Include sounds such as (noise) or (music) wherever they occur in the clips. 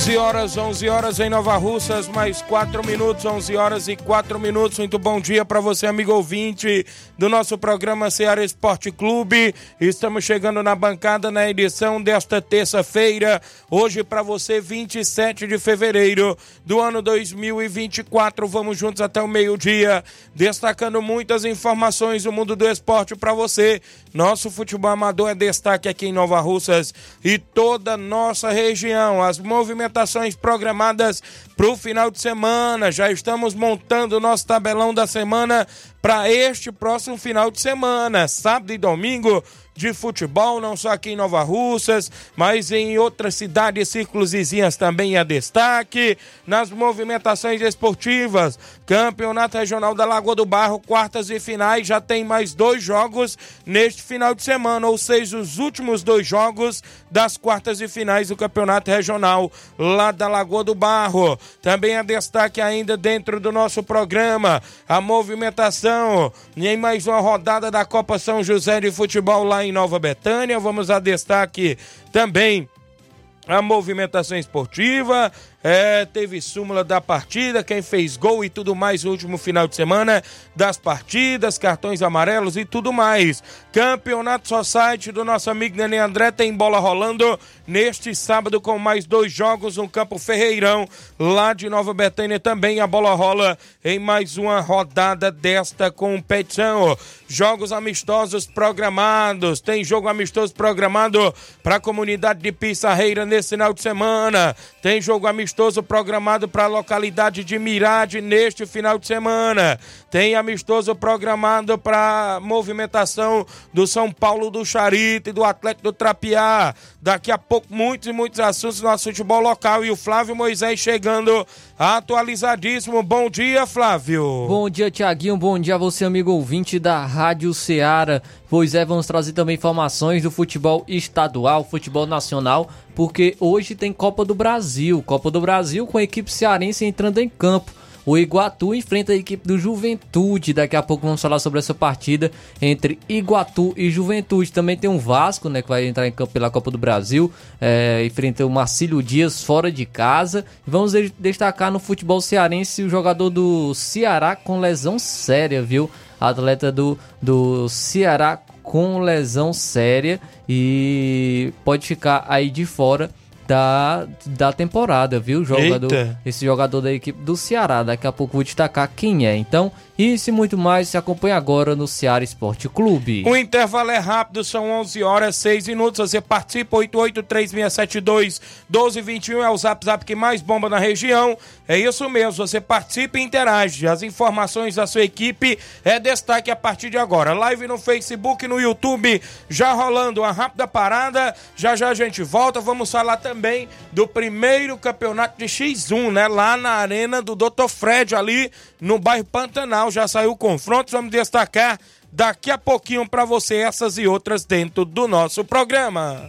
11 horas, 11 horas em Nova Russas, mais 4 minutos, 11 horas e 4 minutos. Muito bom dia para você, amigo ouvinte do nosso programa Ceará Esporte Clube. Estamos chegando na bancada na edição desta terça-feira, hoje para você, 27 de fevereiro do ano 2024. Vamos juntos até o meio-dia, destacando muitas informações do mundo do esporte para você. Nosso futebol amador é destaque aqui em Nova Russas e toda nossa região. As movimentações programadas para o final de semana. Já estamos montando o nosso tabelão da semana para este próximo final de semana, sábado e domingo de futebol, não só aqui em Nova Russas, mas em outras cidades círculos vizinhas também é destaque. Nas movimentações esportivas, Campeonato Regional da Lagoa do Barro, quartas e finais, já tem mais dois jogos neste final de semana, ou seja, os últimos dois jogos das quartas e finais do Campeonato Regional lá da Lagoa do Barro. Também é destaque ainda dentro do nosso programa a movimentação em mais uma rodada da Copa São José de Futebol lá em Nova Betânia. Vamos a destaque também a movimentação esportiva, é, teve súmula da partida, quem fez gol e tudo mais no último final de semana das partidas, cartões amarelos e tudo mais. Campeonato Society do nosso amigo Nenê André tem bola rolando neste sábado com mais dois jogos no Campo Ferreirão, lá de Nova Betânia também a bola rola em mais uma rodada desta competição. Jogos amistosos programados, tem jogo amistoso programado para a comunidade de Pissarreira nesse final de semana, tem jogo amistoso amistoso programado para a localidade de Mirade neste final de semana. Tem amistoso programado para movimentação do São Paulo do Charito e do Atlético do Trapiá. Daqui a pouco, muitos e muitos assuntos do nosso futebol local. E o Flávio Moisés chegando atualizadíssimo. Bom dia, Flávio. Bom dia, Tiaguinho. Bom dia a você, amigo ouvinte da Rádio Ceará. Pois é, vamos trazer também informações do futebol estadual, futebol nacional, porque hoje tem Copa do Brasil. Copa do Brasil com a equipe cearense entrando em campo. O Iguatu enfrenta a equipe do Juventude. Daqui a pouco vamos falar sobre essa partida entre Iguatu e Juventude. Também tem um Vasco, né, que vai entrar em campo pela Copa do Brasil. É, enfrenta o Marcílio Dias fora de casa. Vamos destacar no futebol cearense o jogador do Ceará com lesão séria, viu? atleta do, do Ceará com lesão séria e pode ficar aí de fora da, da temporada, viu? Jogador, esse jogador da equipe do Ceará. Daqui a pouco vou destacar quem é. Então, isso e muito mais se acompanha agora no Ceará Esporte Clube. O intervalo é rápido, são 11 horas 6 minutos. Você participa, 883672-1221 é o zap zap que mais bomba na região. É isso mesmo, você participa e interage. As informações da sua equipe é destaque a partir de agora. Live no Facebook, no YouTube, já rolando uma rápida parada. Já já a gente volta. Vamos falar também também do primeiro campeonato de X1, né? Lá na arena do Dr. Fred, ali no bairro Pantanal. Já saiu o confronto, vamos destacar daqui a pouquinho para você essas e outras dentro do nosso programa.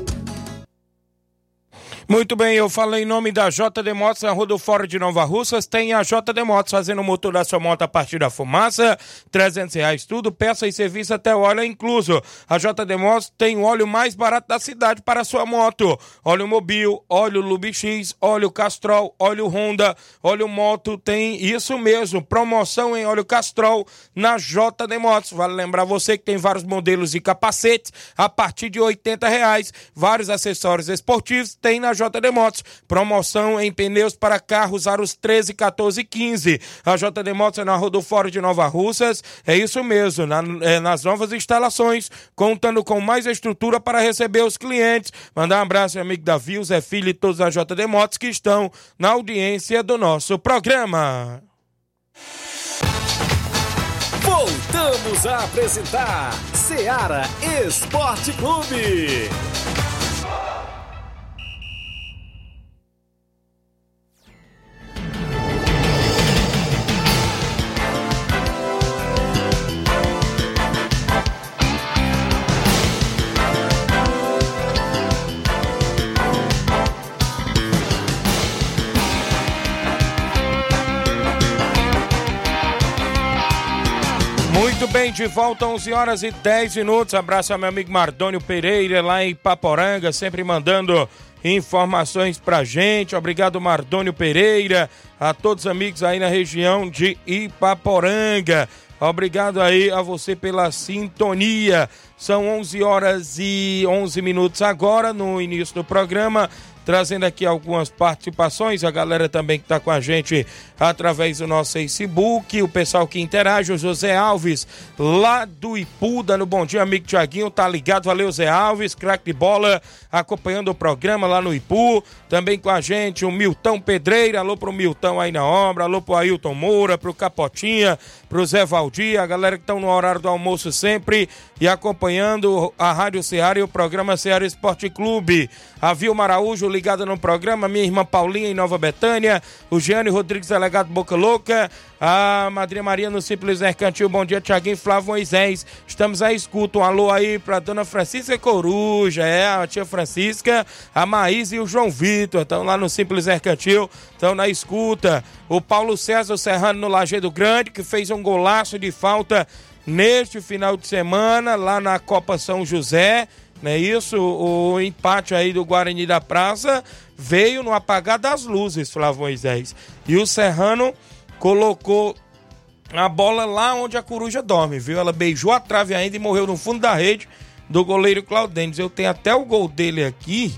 Muito bem, eu falei em nome da JD Motos na Rua do de Nova Russas. Tem a JD Motos fazendo o motor da sua moto a partir da fumaça, 300 reais tudo, peça e serviço até óleo é incluso. A JD Motos tem o óleo mais barato da cidade para a sua moto. Óleo Mobil, óleo Lubix, óleo Castrol, óleo Honda, óleo Moto, tem isso mesmo, promoção em óleo Castrol na JD Motos. Vale lembrar você que tem vários modelos de capacetes a partir de 80 reais, vários acessórios esportivos, tem na JD Motos. Promoção em pneus para carros aros 13, 14 e 15. A JD Motos é na Fórum de Nova Russas. É isso mesmo, na- é, nas novas instalações, contando com mais estrutura para receber os clientes. Mandar um abraço amigo Davi, o Zé Filho e todos da JD Motos que estão na audiência do nosso programa. Voltamos a apresentar Seara Esporte Clube. Bem, de volta 11 horas e 10 minutos. Abraço ao meu amigo Mardônio Pereira lá em Paporanga, sempre mandando informações pra gente. Obrigado, Mardônio Pereira, a todos os amigos aí na região de Ipaporanga. Obrigado aí a você pela sintonia. São 11 horas e 11 minutos agora no início do programa trazendo aqui algumas participações, a galera também que está com a gente através do nosso Facebook, o pessoal que interage, o José Alves, lá do Ipu, dando bom dia, amigo Tiaguinho, tá ligado, valeu Zé Alves, craque de bola, acompanhando o programa lá no Ipu, também com a gente o Milton Pedreira, alô pro Milton aí na obra, alô pro Ailton Moura, pro Capotinha, pro Zé Valdir, a galera que estão no horário do almoço sempre e acompanhando a Rádio Ceará e o programa Ceará Esporte Clube, a Vilma Araújo ligada no programa, minha irmã Paulinha em Nova Betânia, o Giane Rodrigues, delegado Boca Louca, a Madrinha Maria no Simples Mercantil, bom dia, Tiaguinho Flávio Moisés, estamos à escuta, um alô aí pra dona Francisca Coruja, é, a tia Francisca, a Maís e o João Vitor, estão lá no Simples Mercantil, estão na escuta, o Paulo César Serrano no Lajeado Grande, que fez um golaço de falta neste final de semana, lá na Copa São José, não é isso? O, empate aí do Guarani da Praça veio no apagar das luzes, Flávio Moisés. E o Serrano colocou a bola lá onde a coruja dorme, viu? Ela beijou a trave ainda e morreu no fundo da rede do goleiro Claudênis. Eu tenho até o gol dele aqui.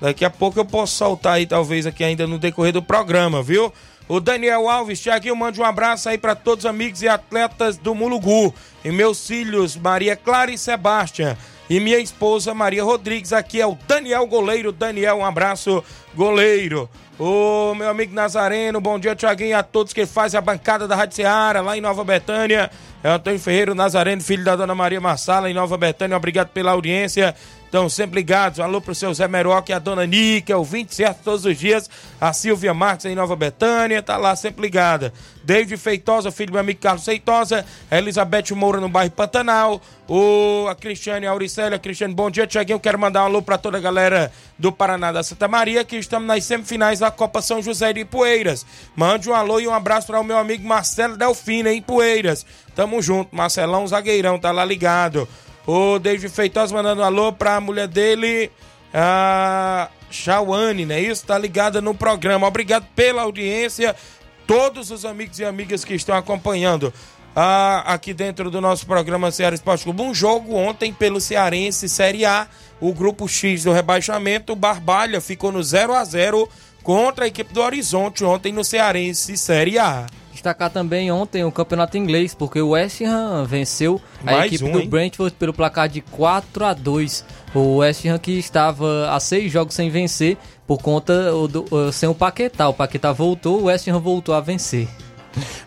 Daqui a pouco eu posso soltar aí, talvez, aqui ainda no decorrer do programa, viu? O Daniel Alves, Thiaguinho, mande um abraço aí para todos os amigos e atletas do Mulugu. E meus filhos, Maria Clara e Sebastião. E minha esposa, Maria Rodrigues. Aqui é o Daniel Goleiro. Daniel, um abraço, goleiro. O meu amigo Nazareno, bom dia, Tiaguinho, a todos que fazem a bancada da Rádio Seara, lá em Nova Betânia. É Antônio Ferreira Nazareno, filho da dona Maria Marsala, em Nova Betânia. Obrigado pela audiência. Estão sempre ligados. Um alô pro seu Zé Meroc e a dona Nica, o 20 certo todos os dias. A Silvia Marques em Nova Betânia, tá lá sempre ligada. David Feitosa, filho do meu amigo Carlos Feitosa. A Elizabeth Moura no bairro Pantanal. O, a Cristiane Auricélia. Cristiane, bom dia, Tiaguinho. Quero mandar um alô pra toda a galera do Paraná da Santa Maria, que estamos nas semifinais da Copa São José de Poeiras. Mande um alô e um abraço para o meu amigo Marcelo Delfino, em Poeiras. Tamo junto, Marcelão Zagueirão, tá lá ligado. O David Feitosa mandando um alô pra mulher dele, a Shawane, né? Isso, tá ligada no programa. Obrigado pela audiência, todos os amigos e amigas que estão acompanhando. Ah, aqui dentro do nosso programa Ceará Esporte Clube, um jogo ontem pelo Cearense Série A, o grupo X do rebaixamento, o Barbalha ficou no 0 a 0 contra a equipe do Horizonte ontem no Cearense Série A. Destacar também ontem o campeonato inglês, porque o West Ham venceu a Mais equipe um, do hein? Brentford pelo placar de 4 a 2 O West Ham que estava há seis jogos sem vencer por conta do, uh, sem o Paquetá. O Paquetá voltou, o West Ham voltou a vencer.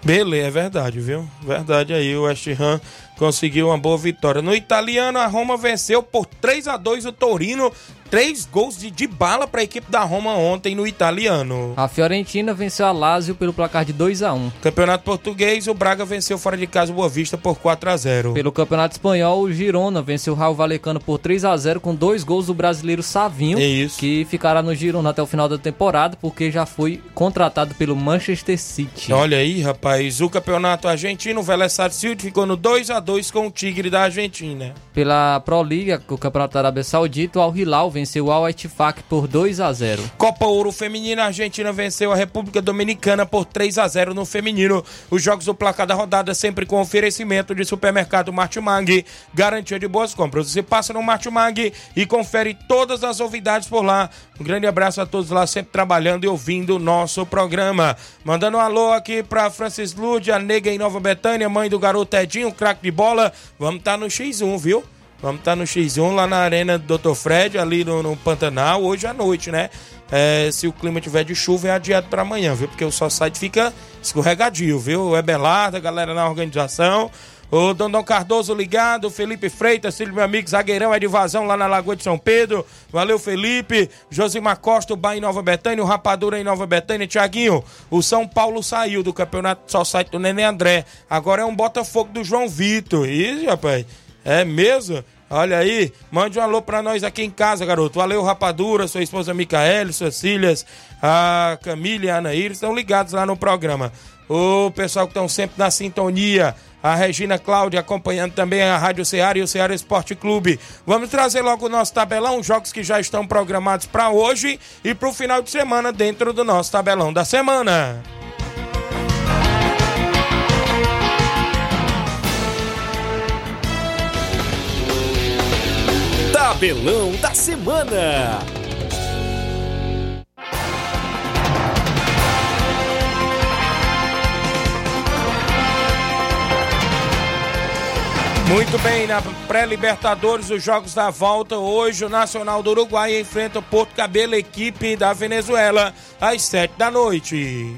Beleza, é verdade, viu? Verdade aí, o West Ham conseguiu uma boa vitória. No italiano, a Roma venceu por 3 a 2 o Torino. Três gols de, de bala para a equipe da Roma ontem no italiano. A Fiorentina venceu a Lazio pelo placar de 2 a 1 Campeonato Português, o Braga venceu fora de casa o Boa Vista por 4 a 0 Pelo Campeonato Espanhol, o Girona venceu o Raul Valecano por 3 a 0 com dois gols do brasileiro Savinho, É isso. que ficará no Girona até o final da temporada, porque já foi contratado pelo Manchester City. Olha aí, rapaz, o campeonato argentino, o Vélez Sarsfield ficou no 2 a 2 com o Tigre da Argentina. Pela Pro League, o Campeonato da Arábia Saudita, o Al Hilal venceu o Al Ettifaq por 2 a 0. Copa Ouro Feminina, a Argentina venceu a República Dominicana por 3 a 0 no feminino. Os jogos do placar da rodada sempre com oferecimento de supermercado Martimag, garantia de boas compras. Você passa no Martimag e confere todas as novidades por lá. Um grande abraço a todos lá, sempre trabalhando e ouvindo o nosso programa. Mandando um alô aqui pra Francis Lude, a nega em Nova Betânia, mãe do garoto Edinho, craque de bola. Vamos estar no X1, viu? Vamos estar no X1 lá na arena do Dr. Fred, ali no, no Pantanal, hoje à noite, né? É, se o clima tiver de chuva, é adiado para amanhã, viu? Porque o site fica escorregadio, viu? O Ebelarda, a galera na organização. O Dondon Cardoso ligado, Felipe Freitas, do meu amigo Zagueirão, é de vazão lá na Lagoa de São Pedro. Valeu, Felipe. Josimar Costa, o Bahia em Nova Betânia, o Rapadura em Nova Betânia. Tiaguinho, o São Paulo saiu do campeonato só site do Nenê André. Agora é um Botafogo do João Vitor. Isso, rapaz. É mesmo? Olha aí, mande um alô pra nós aqui em casa, garoto. Valeu, Rapadura, sua esposa Micaele, suas filhas, a Camila e a Anaíra, estão ligados lá no programa. O pessoal que estão sempre na sintonia, a Regina Cláudia acompanhando também a Rádio Ceará e o Ceará Esporte Clube. Vamos trazer logo o nosso tabelão, jogos que já estão programados para hoje e para o final de semana dentro do nosso tabelão da semana. Tabelão da semana. Muito bem, na pré-Libertadores, os jogos da volta. Hoje, o Nacional do Uruguai enfrenta o Porto Cabelo, equipe da Venezuela, às sete da noite.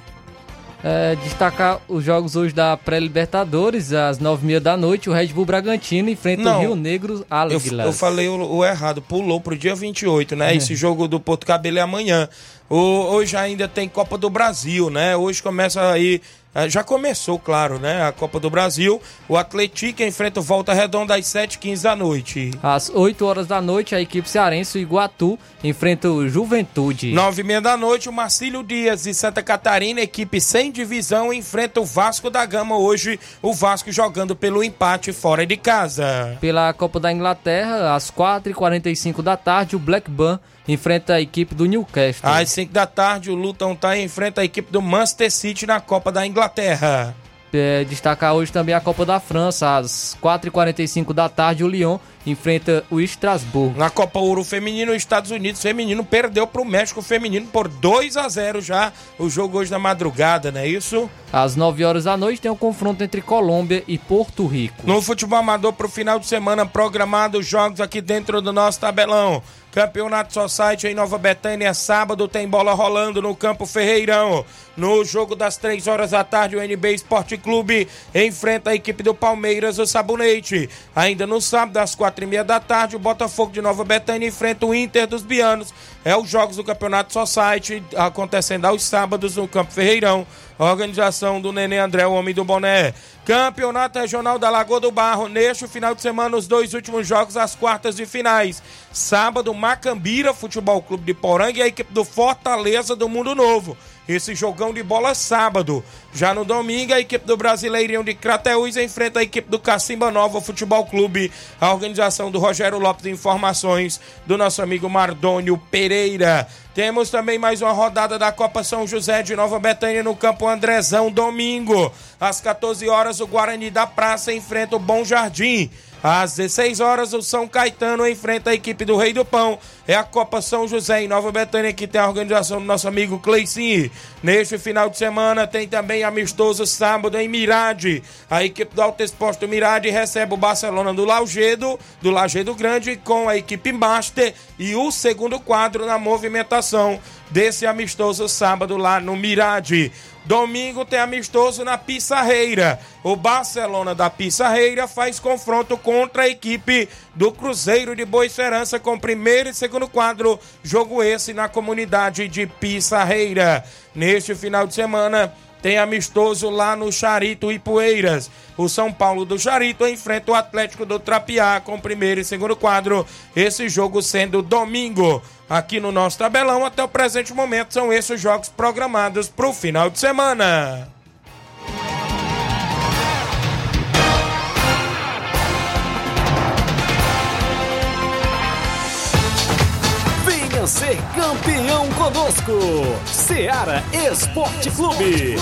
É, destacar os jogos hoje da pré-Libertadores, às nove e meia da noite, o Red Bull Bragantino enfrenta Não. o Rio Negro Eu, Águilas. eu falei o, o errado, pulou pro dia 28, né? Esse jogo do Porto Cabelo é amanhã. Hoje ainda tem Copa do Brasil, né? Hoje começa aí. eh, Já começou, claro, né? A Copa do Brasil. O Atlético enfrenta o Volta Redonda às 7h15 da noite. Às 8 horas da noite, a equipe cearense, o Iguatu, enfrenta o Juventude. Nove e meia da noite, o Marcílio Dias de Santa Catarina, equipe sem divisão, enfrenta o Vasco da Gama hoje. O Vasco jogando pelo empate fora de casa. Pela Copa da Inglaterra, às 4h45 da tarde, o Blackburn enfrenta a equipe do Newcastle. Às 5 da tarde, o Luton tá enfrenta a equipe do Manchester City na Copa da Inglaterra. É, destacar hoje também a Copa da França, às 4h45 da tarde, o Lyon enfrenta o Estrasburgo. Na Copa Ouro Feminino, os Estados Unidos Feminino perdeu pro México Feminino por 2 a 0 já. O jogo hoje na madrugada, não é isso? Às 9 horas da noite tem o um confronto entre Colômbia e Porto Rico. No futebol amador para o final de semana programado jogos aqui dentro do nosso tabelão. Campeonato Society em Nova Betânia, sábado tem bola rolando no Campo Ferreirão. No jogo das 3 horas da tarde, o NB Esporte Clube enfrenta a equipe do Palmeiras, o Sabonete. Ainda no sábado, às 4 e meia da tarde, o Botafogo de Nova Betânia enfrenta o Inter dos Bianos. É os jogos do Campeonato Society acontecendo aos sábados no Campo Ferreirão. Organização do Nenê André, o homem do boné. Campeonato Regional da Lagoa do Barro. Neste final de semana, os dois últimos jogos, as quartas de finais. Sábado, Macambira Futebol Clube de Poranga e a equipe do Fortaleza do Mundo Novo. Esse jogão de bola sábado. Já no domingo, a equipe do Brasileirão de Crateús enfrenta a equipe do Cacimba Nova Futebol Clube. A organização do Rogério Lopes informações do nosso amigo Mardônio Pereira. Temos também mais uma rodada da Copa São José de Nova Betânia no Campo Andrezão, domingo. Às 14 horas, o Guarani da Praça enfrenta o Bom Jardim. Às 16 horas, o São Caetano enfrenta a equipe do Rei do Pão. É a Copa São José em Nova Betânia que tem a organização do nosso amigo Cleicinho. Neste final de semana tem também amistoso sábado em Mirade. A equipe do Alto Exposto Mirade recebe o Barcelona do Laugedo, do Lagedo Grande, com a equipe Master e o segundo quadro na movimentação desse amistoso sábado lá no Mirade. Domingo tem amistoso na Pissarreira. O Barcelona da Pissarreira faz confronto contra a equipe do Cruzeiro de Boa Esperança com primeiro e segundo quadro. Jogo esse na comunidade de Pissarreira. Neste final de semana tem amistoso lá no Charito e Poeiras. O São Paulo do Charito enfrenta o Atlético do Trapiá com primeiro e segundo quadro. Esse jogo sendo domingo. Aqui no nosso tabelão, até o presente momento, são esses jogos programados para o final de semana. Venha ser campeão conosco, Seara Esporte Clube.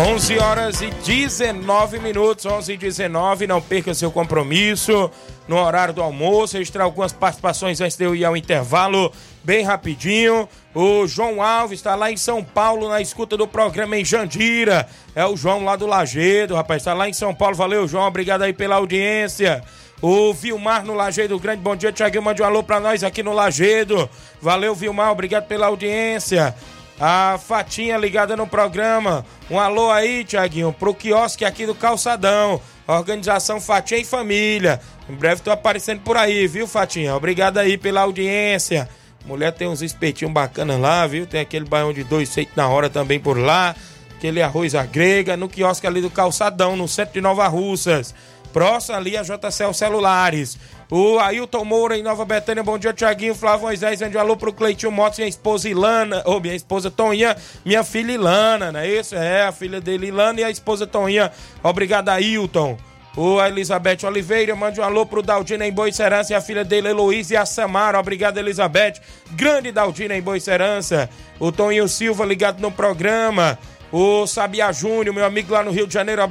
11 horas e 19 minutos, 11 e 19, não perca seu compromisso no horário do almoço, registrar algumas participações antes de eu ir ao intervalo, bem rapidinho. O João Alves está lá em São Paulo na escuta do programa em Jandira. É o João lá do Lagedo, rapaz, está lá em São Paulo. Valeu, João, obrigado aí pela audiência. O Vilmar no Lagedo Grande, bom dia, Tiaguinho, mande um alô pra nós aqui no Lagedo. Valeu, Vilmar, obrigado pela audiência. A Fatinha ligada no programa. Um alô aí, Tiaguinho, pro quiosque aqui do Calçadão. Organização Fatinha e Família. Em breve tô aparecendo por aí, viu, Fatinha? Obrigado aí pela audiência. Mulher tem uns espetinhos bacanas lá, viu? Tem aquele baião de dois feitos na hora também por lá. Aquele arroz à grega no quiosque ali do Calçadão, no centro de Nova Russas. Próximo ali a JCL Celulares. O Ailton Moura em Nova Betânia, bom dia, Tiaguinho, Flávio Moisés, um alô pro Cleitinho Motos, minha esposa Ilana, ou minha esposa Toninha, minha filha Ilana, não é isso? É, a filha dele Ilana e a esposa Toninha. Obrigado, Ailton. O Elizabeth Oliveira, mande um alô pro Daldina em Boicerança e a filha dele, Heloísa e a Samara. Obrigado, Elizabeth. Grande Daldina em Boicerança. O Toninho Silva ligado no programa. O Sabiá Júnior, meu amigo lá no Rio de Janeiro.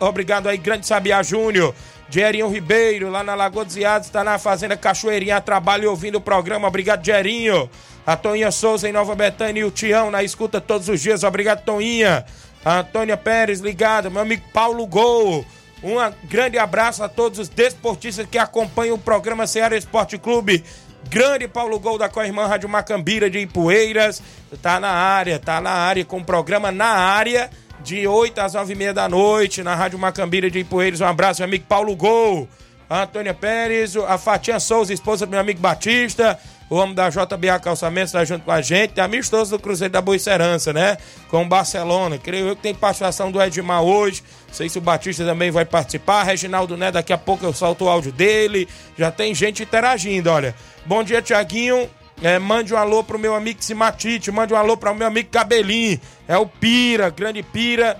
Obrigado aí, grande Sabiá Júnior. Gerinho Ribeiro, lá na Lagoa dos Iados, está na Fazenda Cachoeirinha, trabalho ouvindo o programa. Obrigado, Gerinho. A Toninha Souza em Nova Betânia e o Tião na escuta todos os dias. Obrigado, Toninha. A Antônia Pérez ligada, meu amigo Paulo Gol. Um grande abraço a todos os desportistas que acompanham o programa Ceará Esporte Clube. Grande Paulo Gol da Coirmã Rádio Macambira de Ipueiras. Tá na área, tá na área com o programa na área de 8 às 9 e meia da noite, na Rádio Macambira de Ipueiros. Um abraço, meu amigo Paulo Gol, a Antônia Pérez, a Fatinha Souza, esposa do meu amigo Batista, o homem da JBA Calçamentos está junto com a gente, amistoso do Cruzeiro da Boa Serança, né? Com o Barcelona. Creio eu que tem participação do Edmar hoje. Não sei se o Batista também vai participar. Reginaldo Né, daqui a pouco eu solto o áudio dele. Já tem gente interagindo, olha. Bom dia, Tiaguinho. É, mande um alô pro meu amigo Simatite, mande um alô pro meu amigo Cabelinho. É o Pira, grande Pira,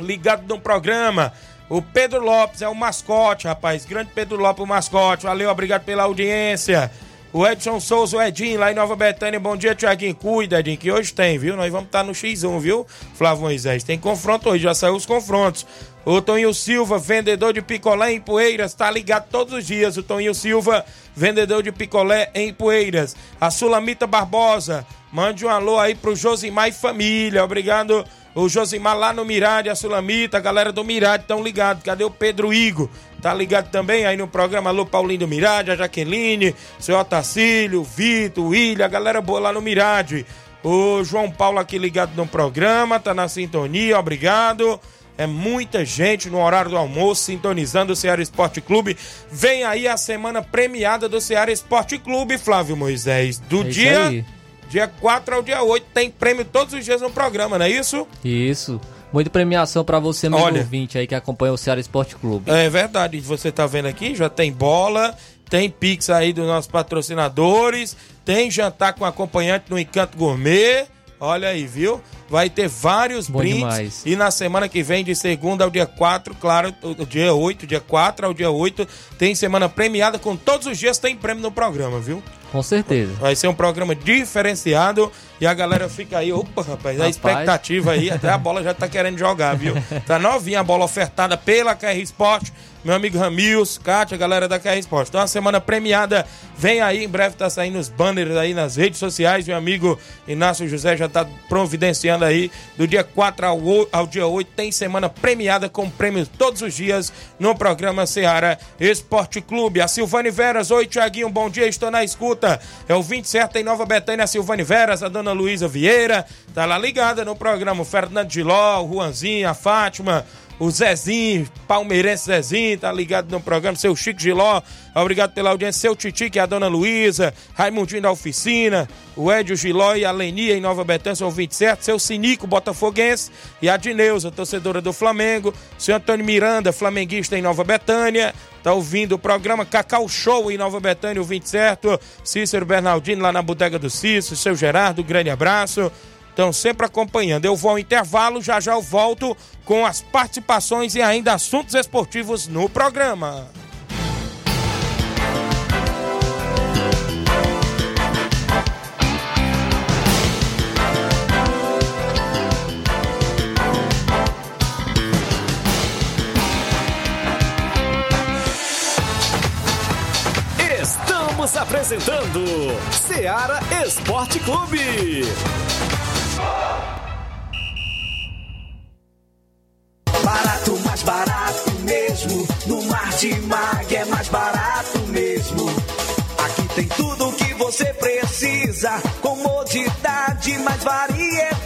ligado no programa. O Pedro Lopes é o mascote, rapaz. Grande Pedro Lopes, o mascote. Valeu, obrigado pela audiência. O Edson Souza, o Edinho, lá em Nova Betânia. Bom dia, Tiaguinho. Cuida, Edinho, que hoje tem, viu? Nós vamos estar no X1, viu, Flávio Moisés? Tem confronto hoje, já saiu os confrontos. O Toninho Silva, vendedor de picolé em Poeiras, tá ligado todos os dias. O Toninho Silva, vendedor de picolé em Poeiras. A Sulamita Barbosa, mande um alô aí pro Josimar e família. Obrigado, o Josimar lá no Mirade, a Sulamita, a galera do Mirade estão ligados. Cadê o Pedro Igo? Tá ligado também aí no programa Alô Paulinho do Mirade, a Jaqueline, seu Otacílio, o Vitor, William, a galera boa lá no Mirade. O João Paulo aqui ligado no programa, tá na sintonia, obrigado. É muita gente no horário do almoço sintonizando o Ceará Esporte Clube. Vem aí a semana premiada do Ceará Esporte Clube, Flávio Moisés. Do É dia, aí. Dia 4 ao dia 8 tem prêmio todos os dias no programa, não é isso? Isso. Muita premiação pra você, amigo Olha. ouvinte aí que acompanha o Ceará Esporte Clube. É verdade, você tá vendo aqui, já tem bola, tem pix aí dos nossos patrocinadores, tem jantar com acompanhante no Encanto Gourmet. Olha aí, viu? Vai ter vários Bom brindes. demais. E na semana que vem, de segunda ao dia 4, claro, dia 8, dia 4 ao dia 8, tem semana premiada com todos os dias tem prêmio no programa, viu? Com certeza. Vai ser um programa diferenciado e a galera fica aí, opa, rapaz, a Rapaz. expectativa aí, até a bola já tá querendo jogar, viu? (laughs) Tá novinha a bola ofertada pela KR Sport, meu amigo Ramils, Kátia, a galera da KR Sport. Então a semana premiada vem aí, em breve tá saindo os banners aí nas redes sociais, meu amigo Inácio José já tá providenciando aí, do dia 4 ao, ao dia 8 tem semana premiada com prêmios todos os dias no programa Seara Esporte Clube. A Silvane Veras, oi Tiaguinho, bom dia, estou na escuta. É o 20 certo em Nova Betânia, a Silvane Veras, a dona Luísa Vieira, tá lá ligada no programa. O Fernando Giló, o Juanzinho, a Fátima, o Zezinho, palmeirense Zezinho, tá ligado no programa. Seu Chico Giló, obrigado pela audiência. Seu Titi, que é a dona Luísa, Raimundinho da Oficina, o Edio Giló e a Lenia em Nova Betânia, são 27. Seu Sinico, botafoguense, e a Dineuza, torcedora do Flamengo. Seu Antônio Miranda, flamenguista em Nova Betânia. Tá ouvindo o programa Cacau Show em Nova Betânia, o 20 certo. Cícero Bernardino lá na Bodega do Cícero. Seu Gerardo, grande abraço. Estão sempre acompanhando. Eu vou ao intervalo, já já eu volto com as participações e ainda assuntos esportivos no programa. Apresentando Seara Esporte Clube. Barato, mais barato mesmo. No Martimag é mais barato mesmo. Aqui tem tudo o que você precisa. Comodidade, mais variedade.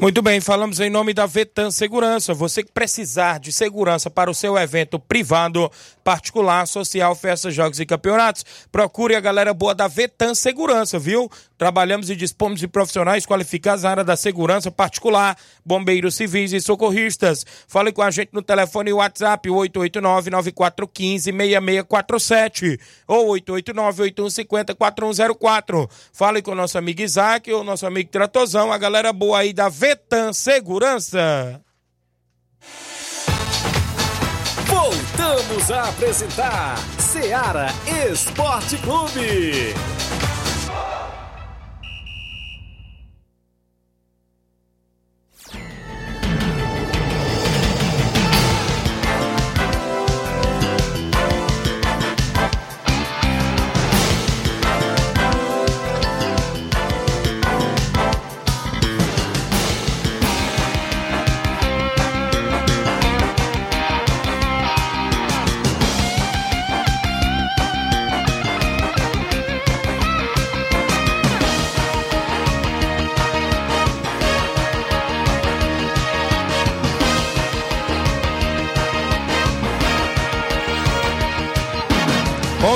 Muito bem, falamos em nome da Vetan Segurança. Você que precisar de segurança para o seu evento privado, particular, social, festas, jogos e campeonatos, procure a galera boa da Vetan Segurança, viu? Trabalhamos e dispomos de profissionais qualificados na área da segurança particular, bombeiros civis e socorristas. Fale com a gente no telefone WhatsApp 889-9415-6647 ou 889-8150-4104. Fale com o nosso amigo Isaac ou nosso amigo Tratozão, a galera boa aí da Vetan Segurança. Voltamos a apresentar Seara Esporte Clube.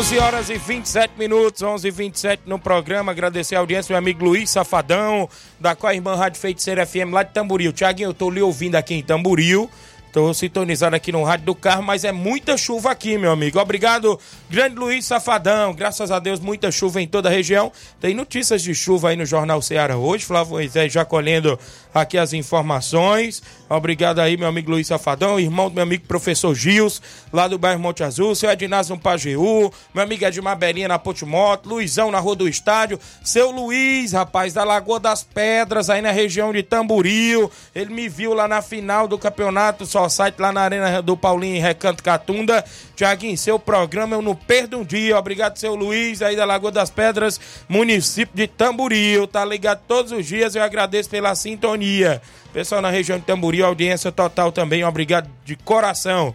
11 horas e 27 minutos, 11 e 27 no programa. Agradecer a audiência, meu amigo Luiz Safadão, da Irmã Rádio Feiticeira FM lá de Tamboril. Tiaguinho, eu tô lhe ouvindo aqui em Tamboril. Estou sintonizado aqui no rádio do carro, mas é muita chuva aqui, meu amigo. Obrigado, grande Luiz Safadão. Graças a Deus, muita chuva em toda a região. Tem notícias de chuva aí no Jornal Ceará hoje. Flávio Moisés já colhendo aqui as informações. Obrigado aí, meu amigo Luiz Safadão, irmão do meu amigo professor Gils, lá do bairro Monte Azul, seu Ednásio Pajeú, meu amigo Edmar Belinha na Ponte Moto, Luizão na Rua do Estádio, seu Luiz, rapaz, da Lagoa das Pedras, aí na região de Tamburil. Ele me viu lá na final do campeonato só site lá na Arena do Paulinho em Recanto Catunda. Tiaguinho, seu programa eu não perdo um dia. Obrigado, seu Luiz, aí da Lagoa das Pedras, município de Tamburil. Tá ligado todos os dias, eu agradeço pela sintonia. Pessoal na região de Tamboril, audiência total também, obrigado de coração.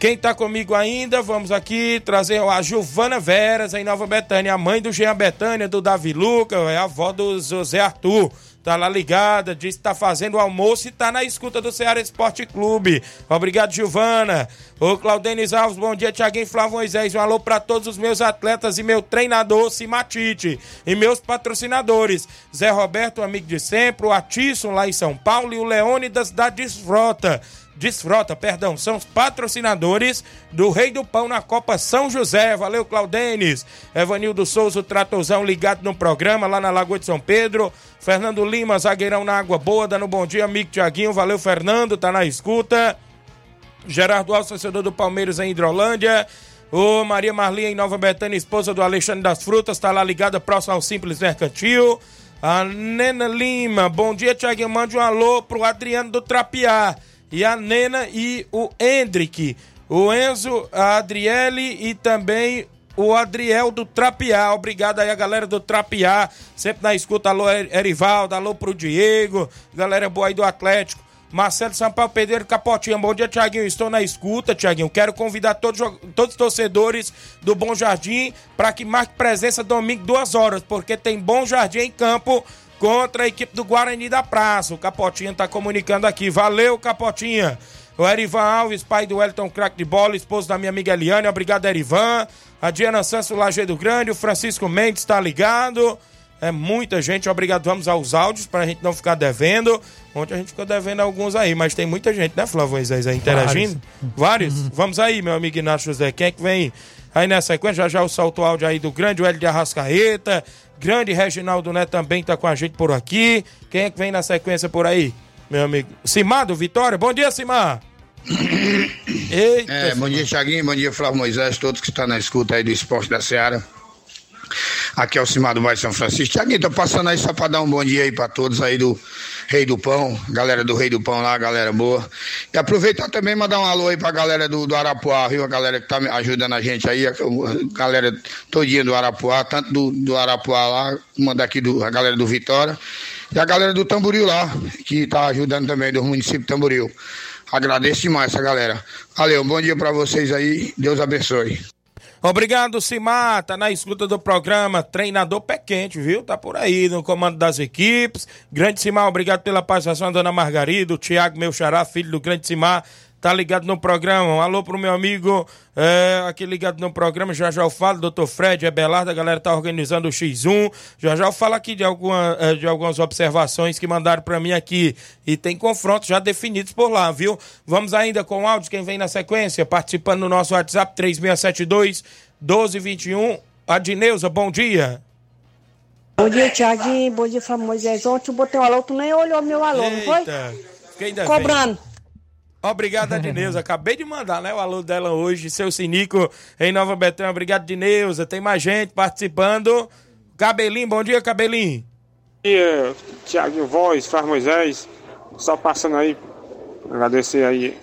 Quem tá comigo ainda, vamos aqui trazer a Giovana Veras, em Nova Betânia, a mãe do Jean Betânia, do Davi Luca, é a avó do José Arthur. Tá lá ligada, diz que tá fazendo o almoço e tá na escuta do Ceará Esporte Clube. Obrigado, Giovana. Ô, Claudenis Alves, bom dia, Tiaguinho Flávio Moisés. Um alô para todos os meus atletas e meu treinador, Simatite. E meus patrocinadores, Zé Roberto, amigo de sempre, o Atisson lá em São Paulo e o Leônidas da Desfrota. Desfrota, perdão, são os patrocinadores do Rei do Pão na Copa São José. Valeu, Claudenes. Evanildo Souza, o Tratozão ligado no programa lá na Lagoa de São Pedro. Fernando Lima, zagueirão na Água Boa, dando bom dia, amigo Tiaguinho. Valeu, Fernando, tá na escuta. Gerardo Alves, torcedor do Palmeiras em Hidrolândia. Ô Maria Marlinha em Nova Betânia, esposa do Alexandre das Frutas, tá lá ligada próximo ao Simples Mercantil. A Nena Lima, bom dia, Tiaguinho. Mande um alô pro Adriano do Trapiá e a Nena e o Hendrick, o Enzo, a Adriele e também o Adriel do Trapiá. Obrigado aí a galera do Trapiá, sempre na escuta. Alô Erivaldo, alô pro Diego, galera boa aí do Atlético. Marcelo Sampaio Pedreiro Capotinha. Bom dia, Tiaguinho. Estou na escuta, Tiaguinho. Quero convidar todos, todos os torcedores do Bom Jardim para que marque presença domingo, duas horas, porque tem Bom Jardim em campo contra a equipe do Guarani da Praça. O Capotinha está comunicando aqui. Valeu, Capotinha. O Erivan Alves, pai do Wellington Crack de Bola, esposo da minha amiga Eliane. Obrigado, Erivan. A Diana Santos, Lajeado Grande. O Francisco Mendes está ligado. É muita gente. Obrigado. Vamos aos áudios para a gente não ficar devendo. Ontem a gente ficou devendo alguns aí, mas tem muita gente, né, Flávio Moisés, aí interagindo? Vários. Vários? Vamos aí, meu amigo Inácio José. Quem é que vem aí nessa sequência? Já já o salto áudio aí do grande Hélio de Arrascaeta. Grande Reginaldo Neto também tá com a gente por aqui. Quem é que vem na sequência por aí, meu amigo? Simar do Vitória. Bom dia, Simar. (coughs) Eita, é, bom dia, Thiaguinho. Bom dia, Flávio Moisés. Todos que estão na escuta aí do Esporte da Seara. Aqui é o Cimar do Bairro São Francisco. Tiaguinho, tô passando aí só pra dar um bom dia aí pra todos aí do Rei do Pão, galera do Rei do Pão lá, galera boa. E aproveitar também mandar um alô aí pra galera do, do Arapuá, viu? A galera que tá ajudando a gente aí, a, galera todinha do Arapuá, tanto do, do Arapuá lá, uma daqui do, a galera do Vitória. E a galera do Tamboril lá, que tá ajudando também do município Tamboril. Agradeço demais essa galera. Valeu, um bom dia para vocês aí. Deus abençoe. Obrigado, Simar. Tá na escuta do programa. Treinador pé quente, viu? Tá por aí no comando das equipes. Grande Simar, obrigado pela participação, dona Margarida. O Tiago, meu xará, filho do grande Simar tá ligado no programa. Um alô pro meu amigo é, aqui ligado no programa. Já já eu falo, doutor Fred, Abelardo, a galera tá organizando o X1. Já já eu falo aqui de, alguma, é, de algumas observações que mandaram para mim aqui. E tem confrontos já definidos por lá, viu? Vamos ainda com o áudio, quem vem na sequência, participando no nosso WhatsApp 3672 1221. Adneuza, bom dia. Bom dia, Tiaguinho. Bom dia, Moisés. Ontem eu botei um alô, tu nem olhou meu alô, Eita. não foi? Cobrando. Vem? Obrigado, Adneuza. (laughs) Acabei de mandar, né, o alô dela hoje, seu Sinico em Nova Betânia. Obrigado, Dineuza. Tem mais gente participando. Cabelinho, bom dia, Cabelinho. Bom dia, Tiaguinho Voz, Faz Moisés. Só passando aí, agradecer aí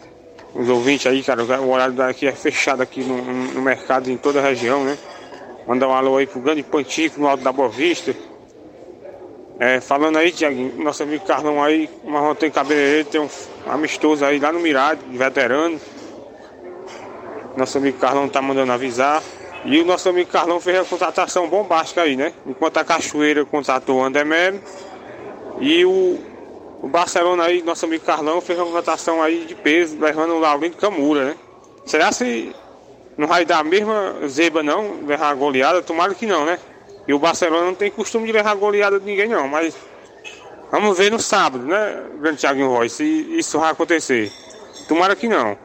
os ouvintes aí, cara. O horário daqui é fechado aqui no, no mercado em toda a região, né? Mandar um alô aí pro grande Pantico no Alto da Boa Vista. É, falando aí, Tiaguinho, nosso amigo Carlão aí, uma ontem cabeleireiro, tem um amistoso aí lá no Mirade, veterano. Nosso amigo Carlão tá mandando avisar. E o nosso amigo Carlão fez a contratação bombástica aí, né? Enquanto a Cachoeira contratou o Andemelo. E o, o Barcelona aí, nosso amigo Carlão, fez uma contratação aí de peso, levando o Laurindo Camura, né? Será se não vai dar a mesma zeba não, levar goleada, tomara que não, né? E o Barcelona não tem costume de levar goleada de ninguém não, mas vamos ver no sábado, né, grande Thiago Roy, se isso vai acontecer. Tomara que não.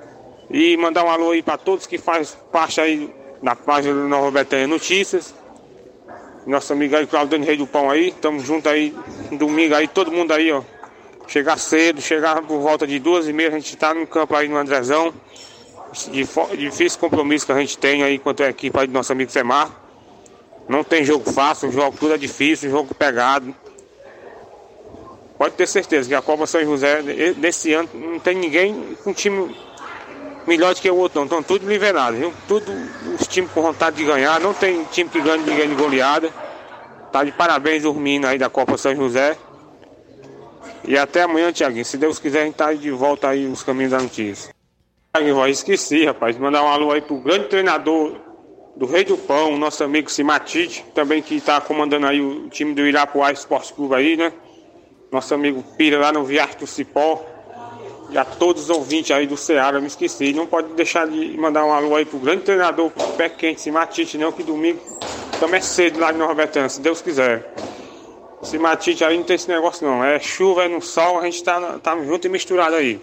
E mandar um alô aí para todos que faz parte aí da página do Nova Betânia Notícias. Nosso amigo aí, Claudio Rei do Pão aí, tamo junto aí, domingo aí, todo mundo aí, ó. Chegar cedo, chegar por volta de duas e meia, a gente tá no campo aí no Andrezão. Difícil compromisso que a gente tem aí quanto a equipe aí do nosso amigo Semar. Não tem jogo fácil, o jogo tudo é difícil, jogo pegado. Pode ter certeza que a Copa São José desse ano não tem ninguém com time melhor do que o outro não. Estão tudo nivelados, viu? Tudo os times com vontade de ganhar. Não tem time que ganha ninguém de goleada. Tá de parabéns dormindo aí da Copa São José. E até amanhã, Tiaguinho. Se Deus quiser, a gente tá de volta aí nos caminhos da notícia. Tiaguinho, esqueci, rapaz. Mandar um alô aí pro grande treinador do Rei do Pão, nosso amigo Simatite, também que tá comandando aí o time do Irapuá Esporte Clube aí, né? Nosso amigo Pira lá no Viarte do Cipó. E a todos os ouvintes aí do Ceará, me esqueci. Não pode deixar de mandar um alô aí pro grande treinador, pé quente, Simatite, não, que domingo também é cedo lá Nova Betânia, se Deus quiser. Simatite aí não tem esse negócio não. É chuva, é no sol, a gente tá, tá junto e misturado aí.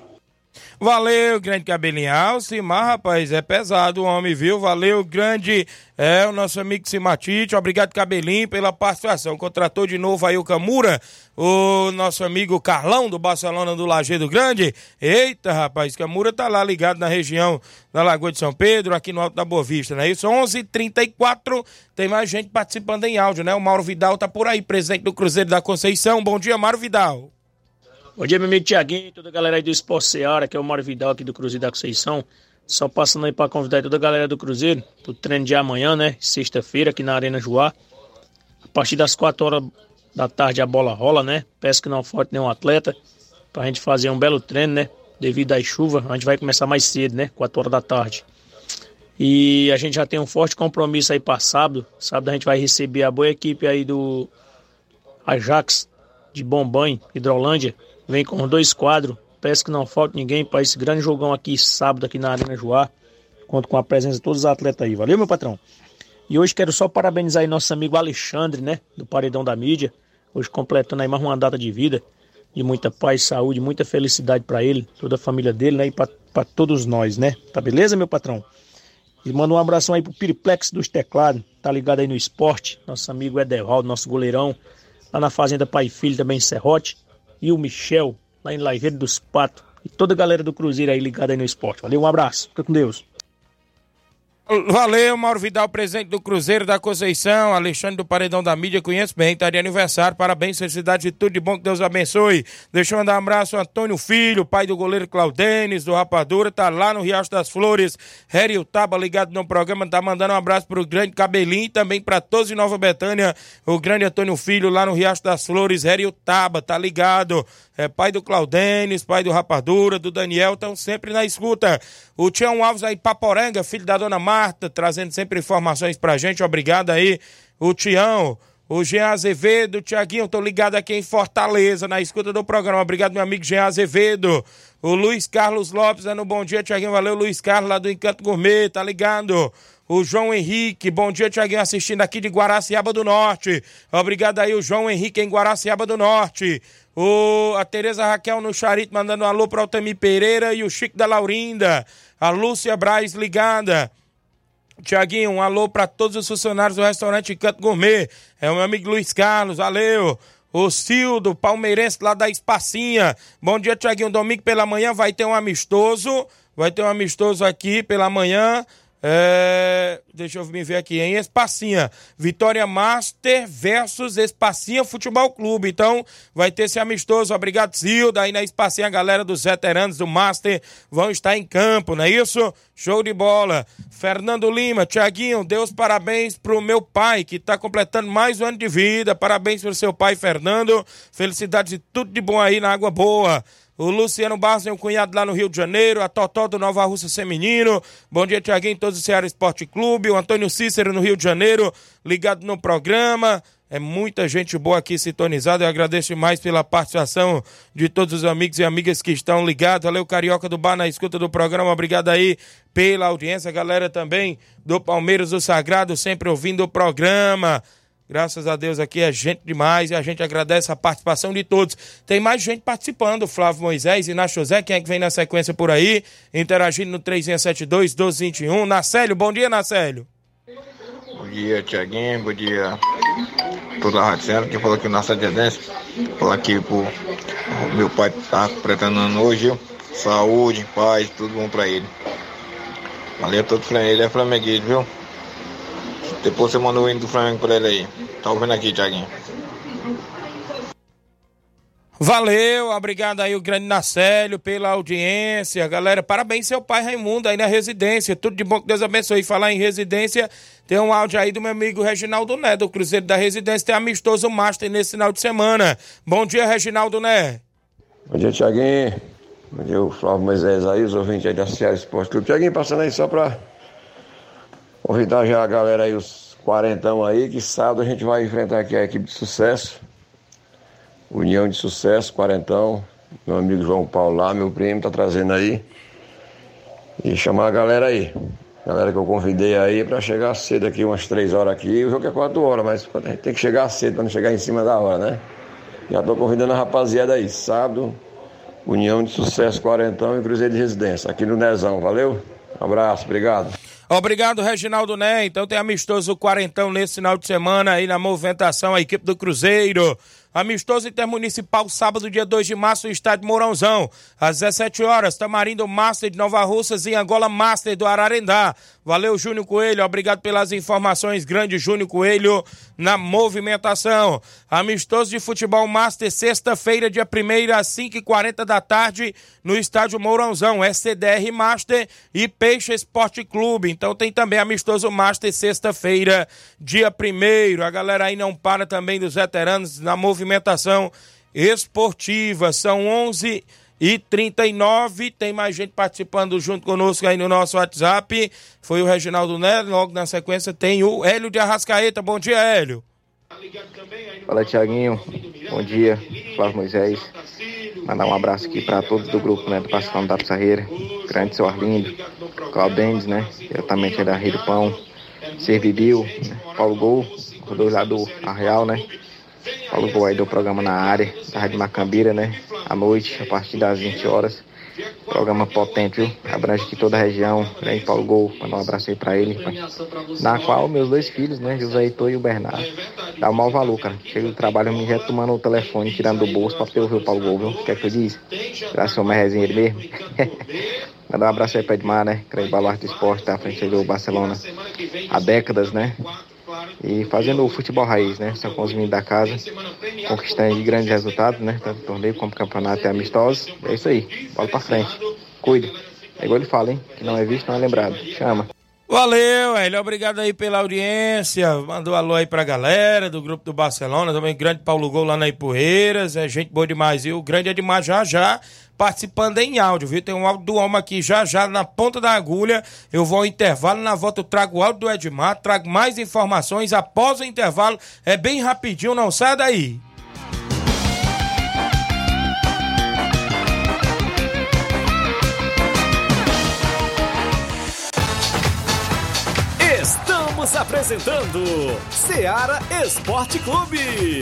Valeu, grande cabelinho Alcimar, rapaz, é pesado o homem, viu? Valeu, grande, é, o nosso amigo Simatite, obrigado, cabelinho, pela participação. Contratou de novo aí o Camura, o nosso amigo Carlão, do Barcelona do Lajeado Grande. Eita, rapaz, Camura tá lá ligado na região da Lagoa de São Pedro, aqui no Alto da Boa Vista, né? Isso, 11:34 h 34 tem mais gente participando em áudio, né? O Mauro Vidal tá por aí, presidente do Cruzeiro da Conceição. Bom dia, Mauro Vidal. Bom dia, meu amigo Tiaguinho, toda a galera aí do Esporte Seara, que é o Mário Vidal aqui do Cruzeiro da Conceição. Só passando aí para convidar toda a galera do Cruzeiro pro treino de amanhã, né? Sexta-feira, aqui na Arena Joá. A partir das 4 horas da tarde a bola rola, né? Peço que não forte nenhum atleta. Pra gente fazer um belo treino, né? Devido à chuva, a gente vai começar mais cedo, né? 4 horas da tarde. E a gente já tem um forte compromisso aí para sábado. Sábado a gente vai receber a boa equipe aí do Ajax de Bombãe, Hidrolândia vem com dois quadros. Peço que não falte ninguém para esse grande jogão aqui sábado aqui na Arena Joá. Conto com a presença de todos os atletas aí. Valeu, meu patrão? E hoje quero só parabenizar aí nosso amigo Alexandre, né? Do Paredão da Mídia. Hoje completando aí mais uma data de vida. De muita paz, saúde, muita felicidade para ele, toda a família dele, né? E para todos nós, né? Tá beleza, meu patrão? E manda um abração aí pro Piriplex dos Teclados. Tá ligado aí no esporte. Nosso amigo Edervaldo, nosso goleirão. Lá na Fazenda Pai e Filho também em Serrote e o Michel, lá em Laiveiro dos Patos. E toda a galera do Cruzeiro aí ligada aí no esporte. Valeu, um abraço. Fica com Deus. Valeu, Mauro Vidal, presidente do Cruzeiro da Conceição, Alexandre do Paredão da Mídia, conheço bem, tá de aniversário, parabéns, felicidade de tudo de bom, que Deus abençoe. Deixa eu mandar um abraço ao Antônio Filho, pai do goleiro Claudênis, do Rapadura, tá lá no Riacho das Flores, Hélio Taba ligado no programa, tá mandando um abraço pro grande Cabelinho e também pra todos de Nova Betânia, o grande Antônio Filho lá no Riacho das Flores, Hélio Taba, tá ligado é, pai do Claudênis, pai do Rapadura, do Daniel, estão sempre na escuta. O Tião Alves aí, Paporanga, filho da dona Marta, trazendo sempre informações pra gente, obrigado aí. O Tião, o Jean Azevedo, Tiaguinho, tô ligado aqui em Fortaleza, na escuta do programa. Obrigado, meu amigo Jean Azevedo. O Luiz Carlos Lopes, no bom dia, Tiaguinho. Valeu, Luiz Carlos, lá do Encanto Gourmet, tá ligado? O João Henrique, bom dia, Tiaguinho, assistindo aqui de Guaraciaba do Norte. Obrigado aí, o João Henrique em Guaraciaba do Norte. O, a Tereza Raquel no Charito mandando um alô para o Tami Pereira e o Chico da Laurinda. A Lúcia Braz ligada. Tiaguinho, um alô para todos os funcionários do restaurante Canto Gourmet. É o meu amigo Luiz Carlos, valeu. O Cildo, palmeirense lá da Espacinha. Bom dia, Tiaguinho. Domingo pela manhã vai ter um amistoso. Vai ter um amistoso aqui pela manhã. É, deixa eu me ver aqui, em Espacinha. Vitória Master versus Espacinha Futebol Clube. Então, vai ter esse amistoso. Obrigado, Zilda. Aí na Espacinha, a galera dos veteranos do Master vão estar em campo, não é isso? Show de bola. Fernando Lima, Tiaguinho, Deus parabéns pro meu pai, que está completando mais um ano de vida. Parabéns pro seu pai, Fernando. Felicidades e tudo de bom aí na Água Boa. O Luciano Barros um cunhado lá no Rio de Janeiro, a Totó do Nova Rússia Feminino. Bom dia, Tiaguinho, todos do Ceará Esporte Clube. O Antônio Cícero no Rio de Janeiro, ligado no programa. É muita gente boa aqui sintonizada. Eu agradeço demais pela participação de todos os amigos e amigas que estão ligados. Valeu, Carioca do Bar, na escuta do programa. Obrigado aí pela audiência. Galera também do Palmeiras do Sagrado, sempre ouvindo o programa. Graças a Deus aqui é gente demais e a gente agradece a participação de todos. Tem mais gente participando, Flávio Moisés e Nacho José, quem é que vem na sequência por aí, interagindo no 3672 1221. Nacélio, bom dia, Nacélio. Bom dia, Tiaguinho, bom dia toda a Rádio Centro, que falou aqui nosso Adedência. Falar aqui pro meu pai tá pretendendo hoje, saúde, paz, tudo bom pra ele. Valeu todo ele é flamenguista, viu? Depois você manda o hino do Flamengo pra ele aí. Tá ouvindo aqui, Tiaguinho. Valeu, obrigado aí o grande Nacélio pela audiência. Galera, parabéns seu pai Raimundo aí na residência. Tudo de bom que Deus abençoe. Falar em residência, tem um áudio aí do meu amigo Reginaldo Né, do Cruzeiro da Residência. Tem amistoso Master nesse final de semana. Bom dia, Reginaldo Né. Bom dia, Tiaguinho. Bom dia, o Flávio Moisés aí, os ouvintes aí da Ceará Esporte Clube. Tiaguinho, passando aí só pra convidar já a galera aí, os quarentão aí, que sábado a gente vai enfrentar aqui a equipe de sucesso União de Sucesso, Quarentão, meu amigo João Paulo lá, meu primo, tá trazendo aí. E chamar a galera aí. Galera que eu convidei aí para chegar cedo aqui, umas três horas aqui. O jogo é quatro horas, mas tem que chegar cedo para não chegar em cima da hora, né? Já tô convidando a rapaziada aí, sábado, União de Sucesso Quarentão e Cruzeiro de Residência, aqui no Nezão, valeu? Um abraço, obrigado. Obrigado, Reginaldo Né. Então tem amistoso quarentão nesse final de semana aí na movimentação, a equipe do Cruzeiro. Amistoso Intermunicipal, sábado, dia 2 de março, no estádio Mourãozão. Às 17 horas, Tamarindo Master de Nova Russas e Angola Master do Ararendá. Valeu, Júnior Coelho. Obrigado pelas informações. Grande Júnior Coelho na movimentação. Amistoso de Futebol Master, sexta-feira, dia 1 às 5h40 da tarde, no estádio Mourãozão. SCDR Master e Peixe Esporte Clube. Então tem também amistoso Master, sexta-feira, dia 1 A galera aí não para também dos veteranos na movimentação movimentação esportiva. São 11 e 39. Tem mais gente participando junto conosco aí no nosso WhatsApp. Foi o Reginaldo Neto. Logo na sequência tem o Hélio de Arrascaeta. Bom dia, Hélio. Fala, Tiaguinho. Bom dia. Flávio Moisés. Mandar um abraço aqui para todos do grupo, né? Do Pascal da Pissarreira. Grande seu Arlindo. Claudendes, né? É da Rio do Pão. Servibil, né? Paulo Gol. Os dois lá do Arreal, né? Paulo do programa na área, da Rádio Macambira, né? À noite, a partir das 20 horas. Programa potente, viu? Abrange aqui toda a região. Grande Paulo Gol, mandar um abraço aí pra ele. Na qual meus dois filhos, né? José Heitor e o Bernardo. Dá o maior valor, cara. Chega do trabalho, me retomando o telefone, tirando do bolso pra poder ouvir o Paulo Gol, viu? O que é que eu disse? Graças ao mais resenha mesmo. (laughs) Mandar um abraço aí pra Edmar, né? Grande baluarte esporte, tá à frente do Barcelona. Há décadas, né? E fazendo o futebol raiz, né? São com os meninos da casa, conquistando grandes resultados, né? Tanto torneio como campeonato e amistosos. É isso aí, bola pra frente. Cuide. É igual ele fala, hein? Que não é visto, não é lembrado. Chama. Valeu, Hélio. Obrigado aí pela audiência. Mandou alô aí pra galera do grupo do Barcelona. Também grande Paulo Gol lá na Ipueiras. É gente boa demais, viu? O grande é demais já já participando em áudio, viu? Tem um áudio do homem aqui já já na ponta da agulha. Eu vou ao intervalo, na volta eu trago o áudio do Edmar, trago mais informações após o intervalo. É bem rapidinho, não sai daí. Estamos apresentando Seara Esporte Clube.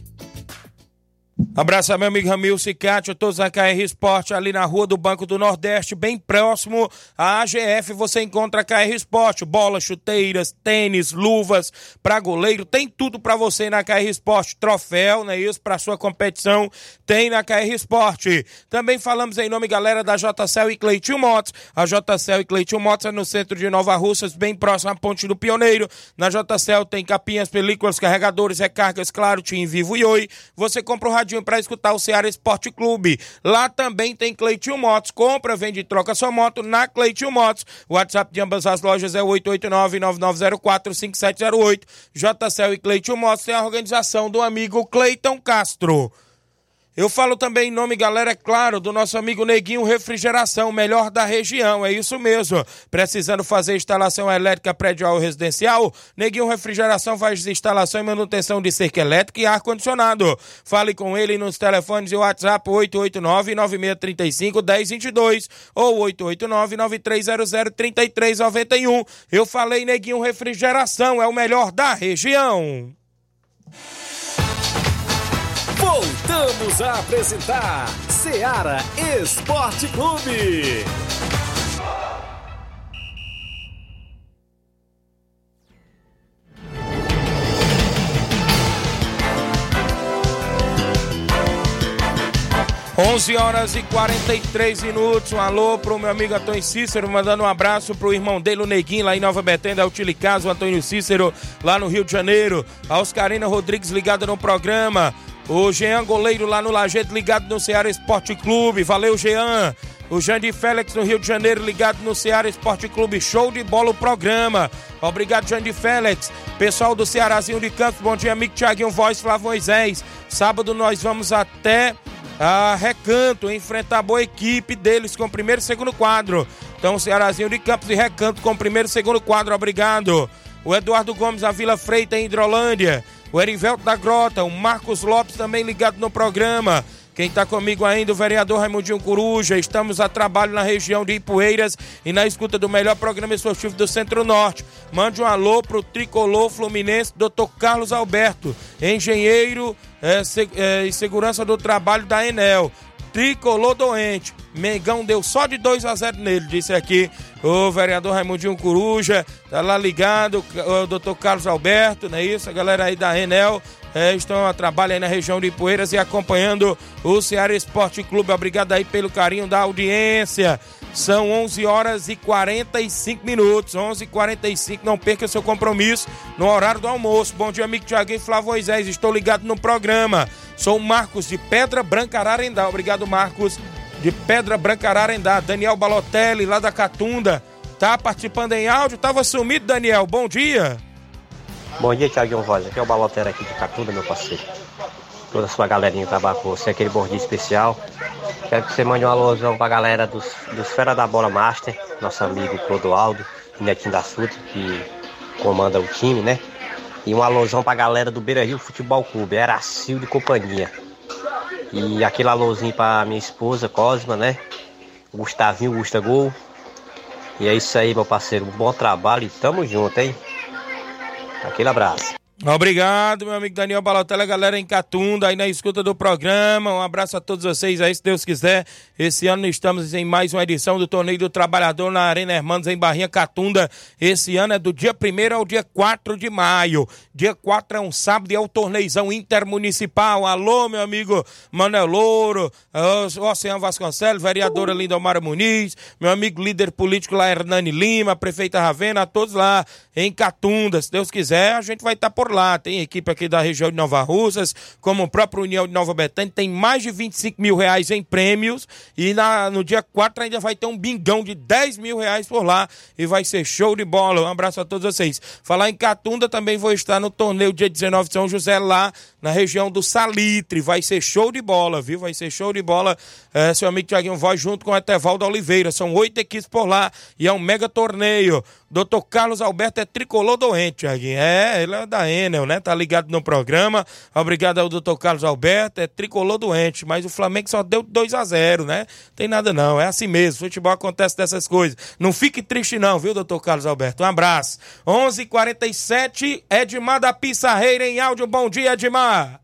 Abraço meu amigo Ramil Cicatio, todos da KR Esporte, ali na Rua do Banco do Nordeste, bem próximo à AGF, você encontra a KR Esporte, bolas, chuteiras, tênis, luvas, para goleiro, tem tudo para você na KR Esporte, troféu, não é isso, para sua competição, tem na KR Esporte. Também falamos em nome, galera, da JCL e Cleitinho Motos, a JCL e Cleitinho Motos é no centro de Nova Russas, bem próximo à Ponte do Pioneiro, na JCL tem capinhas, películas, carregadores, recargas, claro, Tim Vivo e Oi, você compra o radinho para escutar o Ceará Esporte Clube. Lá também tem Cleitinho Motos. Compra, vende e troca sua moto na Cleitinho Motos. O WhatsApp de ambas as lojas é 889-9904-5708. JCL e Cleitinho Motos tem a organização do amigo Cleiton Castro. Eu falo também em nome, galera, é claro, do nosso amigo Neguinho Refrigeração, melhor da região, é isso mesmo. Precisando fazer instalação elétrica predial residencial? Neguinho Refrigeração faz instalação e manutenção de cerca elétrica e ar-condicionado. Fale com ele nos telefones e WhatsApp 889-9635-1022 ou 889-9300-3391. Eu falei Neguinho Refrigeração, é o melhor da região. Voltamos a apresentar Seara Esporte Clube. Onze horas e 43 minutos. Um alô pro meu amigo Antônio Cícero, mandando um abraço pro irmão dele, o Neguinho, lá em Nova Betânia, o Tilicaso, o Antônio Cícero, lá no Rio de Janeiro. A Oscarina Rodrigues ligada no programa. O Jean Goleiro lá no Lajeito ligado no Ceará Esporte Clube. Valeu, Jean. O Jandir Félix no Rio de Janeiro ligado no Ceará Esporte Clube. Show de bola o programa. Obrigado, Jandir Félix. Pessoal do Cearazinho de Campos, bom dia, amigo Tiaguinho Voz, Flávio Moisés. Sábado nós vamos até a Recanto enfrentar a boa equipe deles com o primeiro e segundo quadro. Então, Cearazinho de Campos e Recanto com o primeiro e segundo quadro. Obrigado. O Eduardo Gomes, a Vila Freita, em Hidrolândia o Erivelto da Grota, o Marcos Lopes também ligado no programa. Quem está comigo ainda, o vereador Raimundinho Coruja. Estamos a trabalho na região de Ipueiras e na escuta do melhor programa esportivo do Centro-Norte. Mande um alô pro tricolor fluminense, Dr. Carlos Alberto, engenheiro é, é, e segurança do trabalho da Enel. Tricolor doente. Mengão deu só de 2 a 0 nele, disse aqui o vereador Raimundinho Coruja, tá lá ligado, o doutor Carlos Alberto, não é isso? A galera aí da Renel é, estão a trabalho aí na região de Poeiras e acompanhando o Ceará Esporte Clube. Obrigado aí pelo carinho da audiência. São 11 horas e 45 minutos. 11 e 45 Não perca seu compromisso no horário do almoço. Bom dia, amigo Tiaguinho Flávio Moisés. Estou ligado no programa. Sou o Marcos de Pedra Branca Ararendá. Obrigado, Marcos de Pedra Branca Ararendá. Daniel Balotelli, lá da Catunda. Tá participando em áudio. Tava sumido, Daniel. Bom dia. Bom dia, Tiaguinho Voz. Aqui é o Balotelli aqui de Catunda, meu parceiro. Toda a sua galerinha trabalha com você, aquele bordinho especial. Quero que você mande um alusão pra galera dos, dos Fera da Bola Master, nosso amigo Clodoaldo, Netinho da Suta, que comanda o time, né? E um alusão pra galera do Beira Rio Futebol Clube, Eracil de companhia. E aquele alôzinho pra minha esposa, Cosma, né? Gustavinho, Gusta Gol. E é isso aí, meu parceiro. Um bom trabalho e tamo junto, hein? Aquele abraço. Obrigado, meu amigo Daniel Balotella, galera em Catunda, aí na escuta do programa. Um abraço a todos vocês aí, se Deus quiser. Esse ano estamos em mais uma edição do Torneio do Trabalhador na Arena Hermanos, em Barrinha Catunda. Esse ano é do dia 1 ao dia 4 de maio. Dia 4 é um sábado e é o torneizão intermunicipal. Alô, meu amigo Manuel Louro, Oceano Vasconcelos, vereadora Lindomara Muniz, meu amigo líder político lá, Hernani Lima, prefeita Ravena, todos lá em Catunda. Se Deus quiser, a gente vai estar por lá. Tem equipe aqui da região de Nova Russas, como o próprio União de Nova Betânia, tem mais de 25 mil reais em prêmios. E na, no dia 4 ainda vai ter um bingão de 10 mil reais por lá. E vai ser show de bola. Um abraço a todos vocês. Falar em Catunda, também vou estar no torneio dia 19 de São José, lá na região do Salitre. Vai ser show de bola, viu? Vai ser show de bola. É, seu amigo Tiaguinho Voz junto com o Etevaldo Oliveira. São oito equipes por lá e é um mega torneio. Doutor Carlos Alberto é tricolor doente, Tiaguinho. É, ele é da Enel, né? Tá ligado no programa. Obrigado ao doutor Carlos Alberto. É tricolor doente, mas o Flamengo só deu 2 a 0 né? Tem nada não, é assim mesmo. Futebol acontece dessas coisas. Não fique triste não, viu, doutor Carlos Alberto? Um abraço. 11:47 h 47 Edmar da Pissarreira em áudio. Bom dia, Edmar.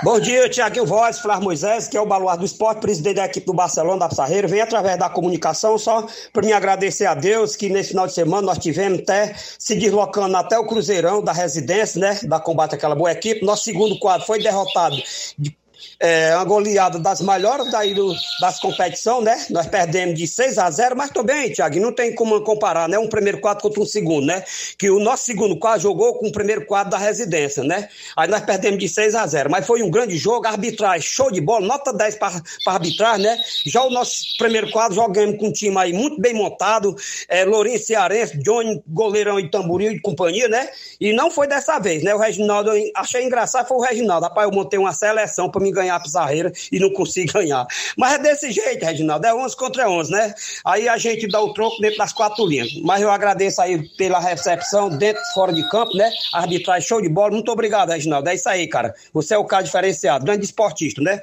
Bom dia, Tiaguinho Voz, Flávio Moisés, que é o baluarte do esporte, presidente da equipe do Barcelona da Pissarreira. Vem através da comunicação só para me agradecer a Deus que nesse final de semana nós tivemos até se deslocando até o Cruzeirão da residência, né? Da combate àquela boa equipe. Nosso segundo quadro foi derrotado de é, uma goleada das melhores daí do, das competições, né? Nós perdemos de 6 a 0, mas também, Thiago, não tem como comparar, né? Um primeiro quadro contra um segundo, né? Que o nosso segundo quadro jogou com o primeiro quadro da residência, né? Aí nós perdemos de 6 a 0, mas foi um grande jogo, arbitragem, show de bola, nota 10 para arbitragem, né? Já o nosso primeiro quadro jogamos com um time aí muito bem montado, é, Lourenço Cearense, Johnny, goleirão e tamboril e companhia, né? E não foi dessa vez, né? O Reginaldo, achei engraçado, foi o Reginaldo. Rapaz, eu montei uma seleção para me ganhar a pizarreira e não consigo ganhar. Mas é desse jeito, Reginaldo, é 11 contra 11, né? Aí a gente dá o troco dentro das quatro linhas. Mas eu agradeço aí pela recepção, dentro fora de campo, né? Arbitragem show de bola. Muito obrigado, Reginaldo. É isso aí, cara. Você é o cara diferenciado, grande esportista, né?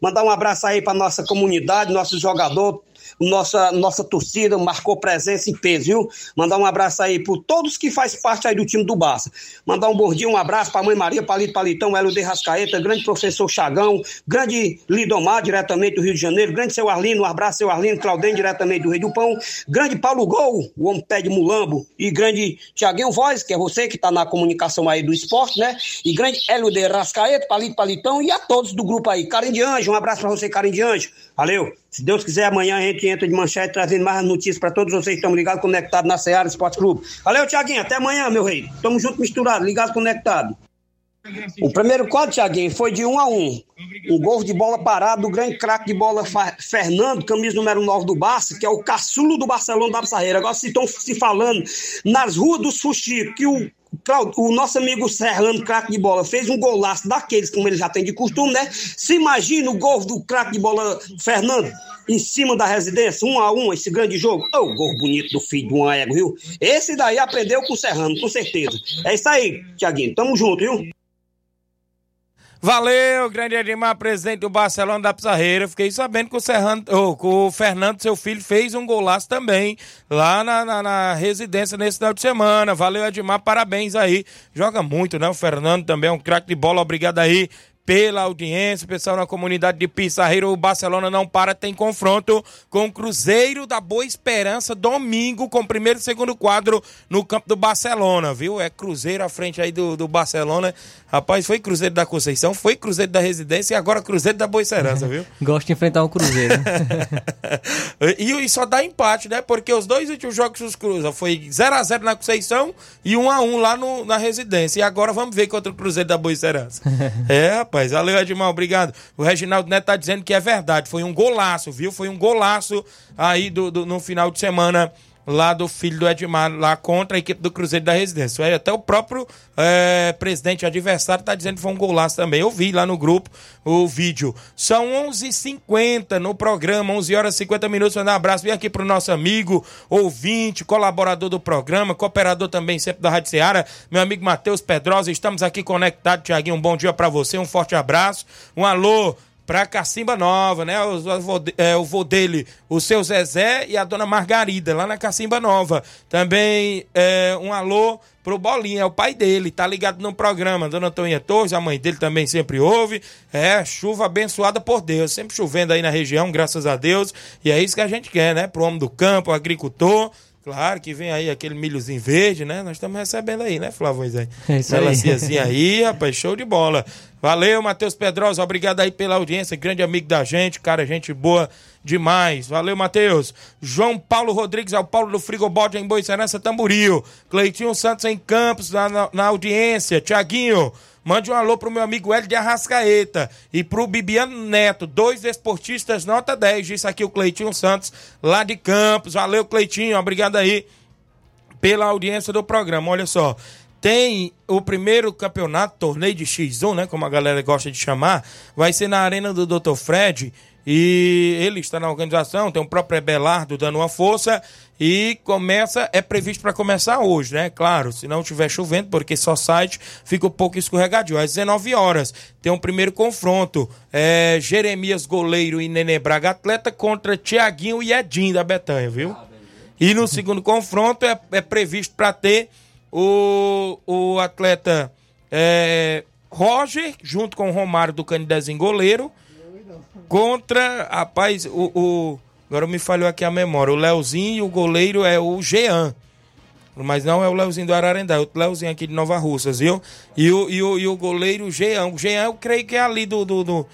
Mandar um abraço aí para nossa comunidade, nossos jogadores, nossa, nossa torcida marcou presença em peso, viu? Mandar um abraço aí por todos que faz parte aí do time do Barça. Mandar um bom dia, um abraço para a mãe Maria, Palito Palitão, Hélio de Rascaeta, grande professor Chagão, grande Lidomar, diretamente do Rio de Janeiro, grande seu Arlino, um abraço seu Arlino, Claudem, diretamente do Rio do Pão, grande Paulo Gol, o homem pé de mulambo, e grande Tiaguinho Voz, que é você que está na comunicação aí do esporte, né? E grande Hélio de Rascaeta, Palito Palitão, e a todos do grupo aí. Carinho de Anjo, um abraço para você, Carinho de Anjo. Valeu. Se Deus quiser, amanhã a gente entra de manchete trazendo mais notícias para todos vocês que estão ligados, conectados na Seara Esporte Clube. Valeu, Tiaguinho. Até amanhã, meu rei. Tamo junto, misturado, ligado, conectado. O primeiro quadro, Tiaguinho, foi de um a um. Um gol de bola parado do grande craque de bola Fernando, camisa número 9 do Barça, que é o caçulo do Barcelona da Pissarreira. Agora, se estão se falando nas ruas dos Fuxicos que o o nosso amigo Serrano, craque de bola, fez um golaço daqueles, como ele já tem de costume, né? Se imagina o gol do craque de bola Fernando em cima da residência, um a um, esse grande jogo. Oh, gol bonito do filho um ego, viu? Esse daí aprendeu com o Serrano, com certeza. É isso aí, Tiaguinho. Tamo junto, viu? Valeu, grande Edmar, presidente do Barcelona da Pizarreira. Fiquei sabendo que o, Serrano, oh, o Fernando, seu filho, fez um golaço também lá na, na, na, residência nesse final de semana. Valeu, Edmar, parabéns aí. Joga muito, né? O Fernando também é um craque de bola. Obrigado aí pela audiência, pessoal na comunidade de Pissarreiro, o Barcelona não para, tem confronto com o Cruzeiro da Boa Esperança, domingo, com o primeiro e segundo quadro no campo do Barcelona, viu? É Cruzeiro à frente aí do, do Barcelona. Rapaz, foi Cruzeiro da Conceição, foi Cruzeiro da Residência e agora Cruzeiro da Boa Esperança, viu? (laughs) Gosto de enfrentar um Cruzeiro. (laughs) e, e, só dá empate, né? Porque os dois últimos jogos dos Cruzes foi 0x0 na Conceição e 1x1 lá no, na Residência. E agora vamos ver contra o Cruzeiro da Boa Esperança. (laughs) é, rapaz rapaz. Valeu, Edmar, obrigado. O Reginaldo Neto tá dizendo que é verdade. Foi um golaço, viu? Foi um golaço aí do, do no final de semana lá do filho do Edmar, lá contra a equipe do Cruzeiro da Residência. Até o próprio é, presidente adversário está dizendo que foi um golaço também. Eu vi lá no grupo o vídeo. São 11 h 50 no programa, 11 horas e 50 minutos. Mandar um abraço bem aqui para o nosso amigo, ouvinte, colaborador do programa, cooperador também sempre da Rádio Ceará, meu amigo Matheus Pedrosa. Estamos aqui conectados, Tiaguinho. Um bom dia para você, um forte abraço. Um alô pra Cacimba Nova, né? O, o, é, o vô dele, o seu Zezé e a dona Margarida, lá na Cacimba Nova. Também é, um alô pro Bolinha, é o pai dele, tá ligado no programa. Dona Toninha Torres, a mãe dele também sempre ouve. É, chuva abençoada por Deus, sempre chovendo aí na região, graças a Deus. E é isso que a gente quer, né? Pro homem do campo, o agricultor. Claro que vem aí aquele milhozinho verde, né? Nós estamos recebendo aí, né, Flávio? É isso aí. aí, rapaz, show de bola. Valeu, Matheus Pedrosa, obrigado aí pela audiência, grande amigo da gente, cara, gente boa demais. Valeu, Matheus. João Paulo Rodrigues, é o Paulo do Frigobode em Boicerança, Tamburil. Cleitinho Santos em Campos, na, na, na audiência. Tiaguinho, Mande um alô pro meu amigo Hélio de Arrascaeta e pro Bibiano Neto, dois esportistas nota 10. Disse aqui o Cleitinho Santos, lá de Campos. Valeu, Cleitinho. Obrigado aí pela audiência do programa. Olha só. Tem o primeiro campeonato, torneio de X1, né? Como a galera gosta de chamar. Vai ser na Arena do Dr. Fred. E ele está na organização, tem o próprio Belardo dando uma força e começa, é previsto para começar hoje, né? Claro, se não estiver chovendo, porque só site fica um pouco escorregadio. Às 19 horas tem um primeiro confronto, é, Jeremias Goleiro e Nenê Braga Atleta contra Tiaguinho e Edinho da Betanha, viu? E no segundo confronto é, é previsto para ter o, o atleta é, Roger, junto com o Romário do Canidezinho goleiro, contra, rapaz, o, o agora me falhou aqui a memória, o Leozinho e o goleiro é o Jean. Mas não é o Leozinho do Ararendá, é o Leozinho aqui de Nova Russas, viu? E o, e o, e o goleiro Jean. O Jean eu creio que é ali do, do, do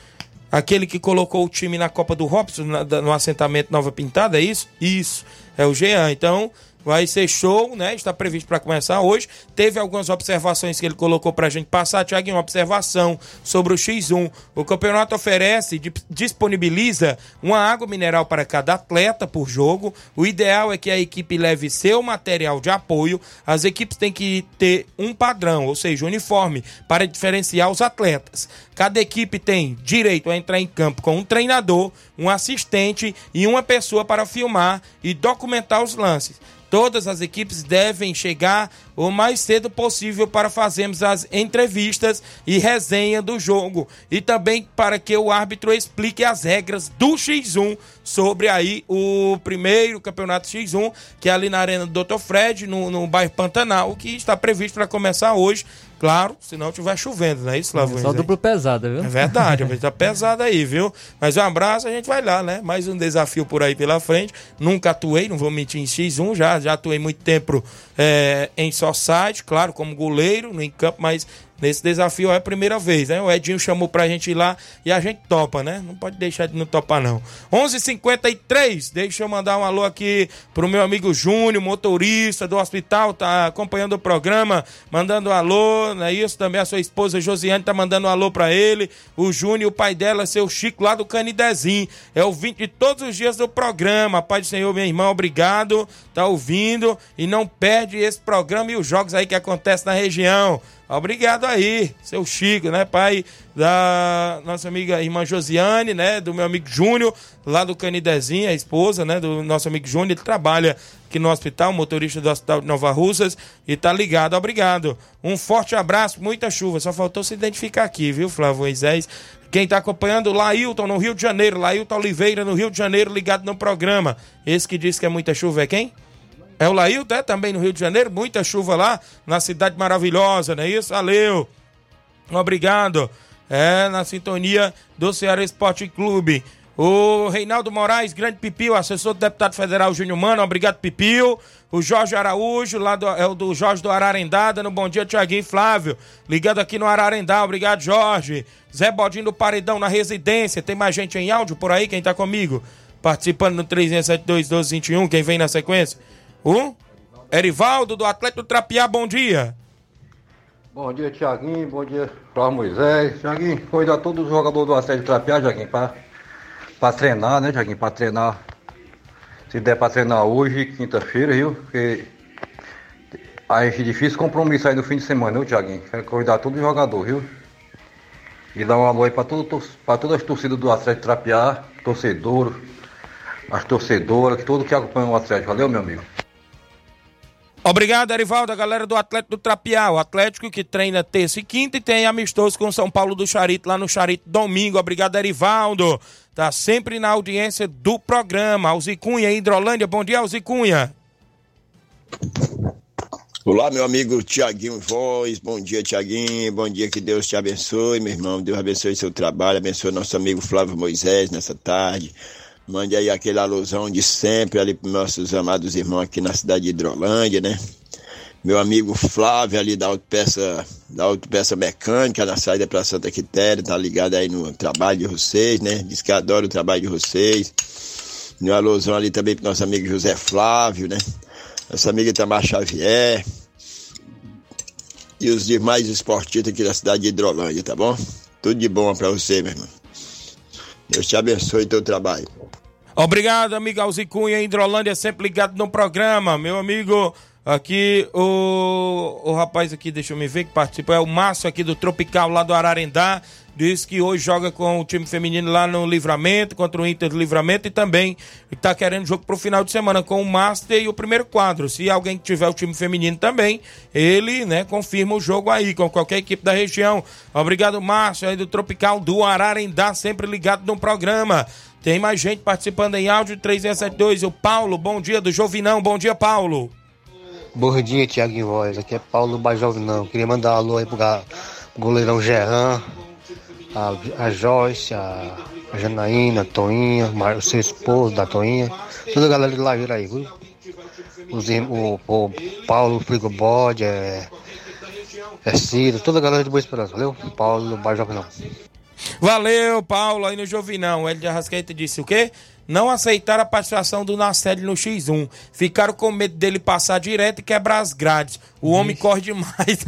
aquele que colocou o time na Copa do Robson, no assentamento Nova Pintada, é isso? Isso, é o Jean. Então, Vai ser show, né? Está previsto para começar hoje. Teve algumas observações que ele colocou para a gente passar. Tiago, uma observação sobre o X1. O campeonato oferece, disponibiliza uma água mineral para cada atleta por jogo. O ideal é que a equipe leve seu material de apoio. As equipes têm que ter um padrão, ou seja, uniforme, para diferenciar os atletas. Cada equipe tem direito a entrar em campo com um treinador, um assistente e uma pessoa para filmar e documentar os lances. Todas as equipes devem chegar o mais cedo possível para fazermos as entrevistas e resenha do jogo e também para que o árbitro explique as regras do X1 sobre aí o primeiro campeonato X1 que é ali na arena do Dr. Fred no, no bairro Pantanal que está previsto para começar hoje Claro, se não estiver chovendo, não é isso, Flávio? É só duplo pesada, viu? É verdade, a gente tá pesada aí, viu? Mas um abraço, a gente vai lá, né? Mais um desafio por aí pela frente. Nunca atuei, não vou mentir em X1, já, já atuei muito tempo é, em só site, claro, como goleiro, no campo, mas Nesse desafio é a primeira vez, né? O Edinho chamou pra gente ir lá e a gente topa, né? Não pode deixar de não topar, não. 11:53 h 53 deixa eu mandar um alô aqui pro meu amigo Júnior, motorista do hospital, tá acompanhando o programa, mandando um alô, não é isso? Também a sua esposa Josiane tá mandando um alô pra ele. O Júnior, o pai dela, seu Chico, lá do Canidezinho. É ouvinte de todos os dias do programa. Pai do Senhor, meu irmão, obrigado. Tá ouvindo e não perde esse programa e os jogos aí que acontecem na região. Obrigado aí, seu Chico, né, pai da nossa amiga irmã Josiane, né, do meu amigo Júnior, lá do Canidezinho, a esposa, né, do nosso amigo Júnior, ele trabalha aqui no hospital, motorista do Hospital de Nova Russas, e tá ligado, obrigado. Um forte abraço, muita chuva, só faltou se identificar aqui, viu, Flávio Moisés? Quem tá acompanhando, Lailton, no Rio de Janeiro, Lailton Oliveira, no Rio de Janeiro, ligado no programa. Esse que disse que é muita chuva é quem? É o Lailton, é também no Rio de Janeiro, muita chuva lá, na cidade maravilhosa, não é isso? Valeu! Obrigado. É, na sintonia do Ceará Esporte Clube. O Reinaldo Moraes, grande Pipio, assessor do deputado federal Júnior Mano, obrigado Pipio. O Jorge Araújo, lá do, é o do Jorge do Ararendá, dando bom dia, Tiaguinho e Flávio. Ligado aqui no Ararendá, obrigado Jorge. Zé Bodinho do Paredão na residência, tem mais gente em áudio por aí, quem tá comigo? Participando no 372 1221, quem vem na sequência? O Erivaldo do Atlético Trapiá, bom dia. Bom dia, Tiaguinho. Bom dia, Flávio Moisés. Tiaguinho, convidar todos os jogadores do Atlético Trapiá, Tiaguinho, para treinar, né, Tiaguinho? Para treinar. Se der para treinar hoje, quinta-feira, viu? Porque aí é difícil compromisso aí no fim de semana, viu, Tiaguinho? Quero convidar todos os jogadores, viu? E dar um alô aí para todas as torcidas do Atlético Trapiá, torcedor, as torcedoras, todo que acompanha o Atlético. Valeu, meu amigo. Obrigado, Erivaldo, a galera do Atlético do Trapiá. O Atlético que treina terça e quinta e tem amistoso com São Paulo do Charito, lá no Charito domingo. Obrigado, Erivaldo. Tá sempre na audiência do programa. Alzicunha, Hidrolândia. Bom dia, Alzicunha. Olá, meu amigo Tiaguinho Voz. Bom dia, Tiaguinho. Bom dia, que Deus te abençoe, meu irmão. Deus abençoe seu trabalho, abençoe nosso amigo Flávio Moisés nessa tarde. Mande aí aquele alusão de sempre ali para nossos amados irmãos aqui na cidade de Hidrolândia, né? Meu amigo Flávio ali da autopeça, da autopeça mecânica na saída para Santa Quitéria, tá ligado aí no trabalho de vocês, né? Diz que adora o trabalho de vocês. Meu alusão ali também para nosso amigo José Flávio, né? Nossa amiga Itamar Xavier. E os demais esportistas aqui da cidade de Hidrolândia, tá bom? Tudo de bom para você, meu irmão. Deus te abençoe teu trabalho. Obrigado, amigo Alzicunha, Hidrolândia, sempre ligado no programa. Meu amigo, aqui, o, o rapaz aqui, deixa eu me ver, que participou, é o Márcio aqui do Tropical, lá do Ararendá. Diz que hoje joga com o time feminino lá no Livramento, contra o Inter do Livramento, e também está querendo jogo para o final de semana com o Master e o primeiro quadro. Se alguém tiver o time feminino também, ele né, confirma o jogo aí, com qualquer equipe da região. Obrigado, Márcio, aí do Tropical do Ararendá, sempre ligado no programa. Tem mais gente participando em áudio 3672. O Paulo, bom dia do Jovinão. Bom dia, Paulo. Bom dia, Tiago Voz. Aqui é Paulo Bajovinão. Queria mandar um alô aí pro, goleirão Gerran, a, a Joyce, a, a Janaína, a Toinha, o seu esposo da Toinha, toda a galera de Lajeira aí, viu? Os, o, o Paulo Frigobode, é, é Ciro, toda a galera de Boa Esperança, valeu? Paulo do Bairro Jovinão. Valeu, Paulo, aí no Jovinão. Hélio de Arrascaeta disse o quê? Não aceitaram a participação do Nacelli no X1. Ficaram com medo dele passar direto e quebrar as grades. O homem corre demais.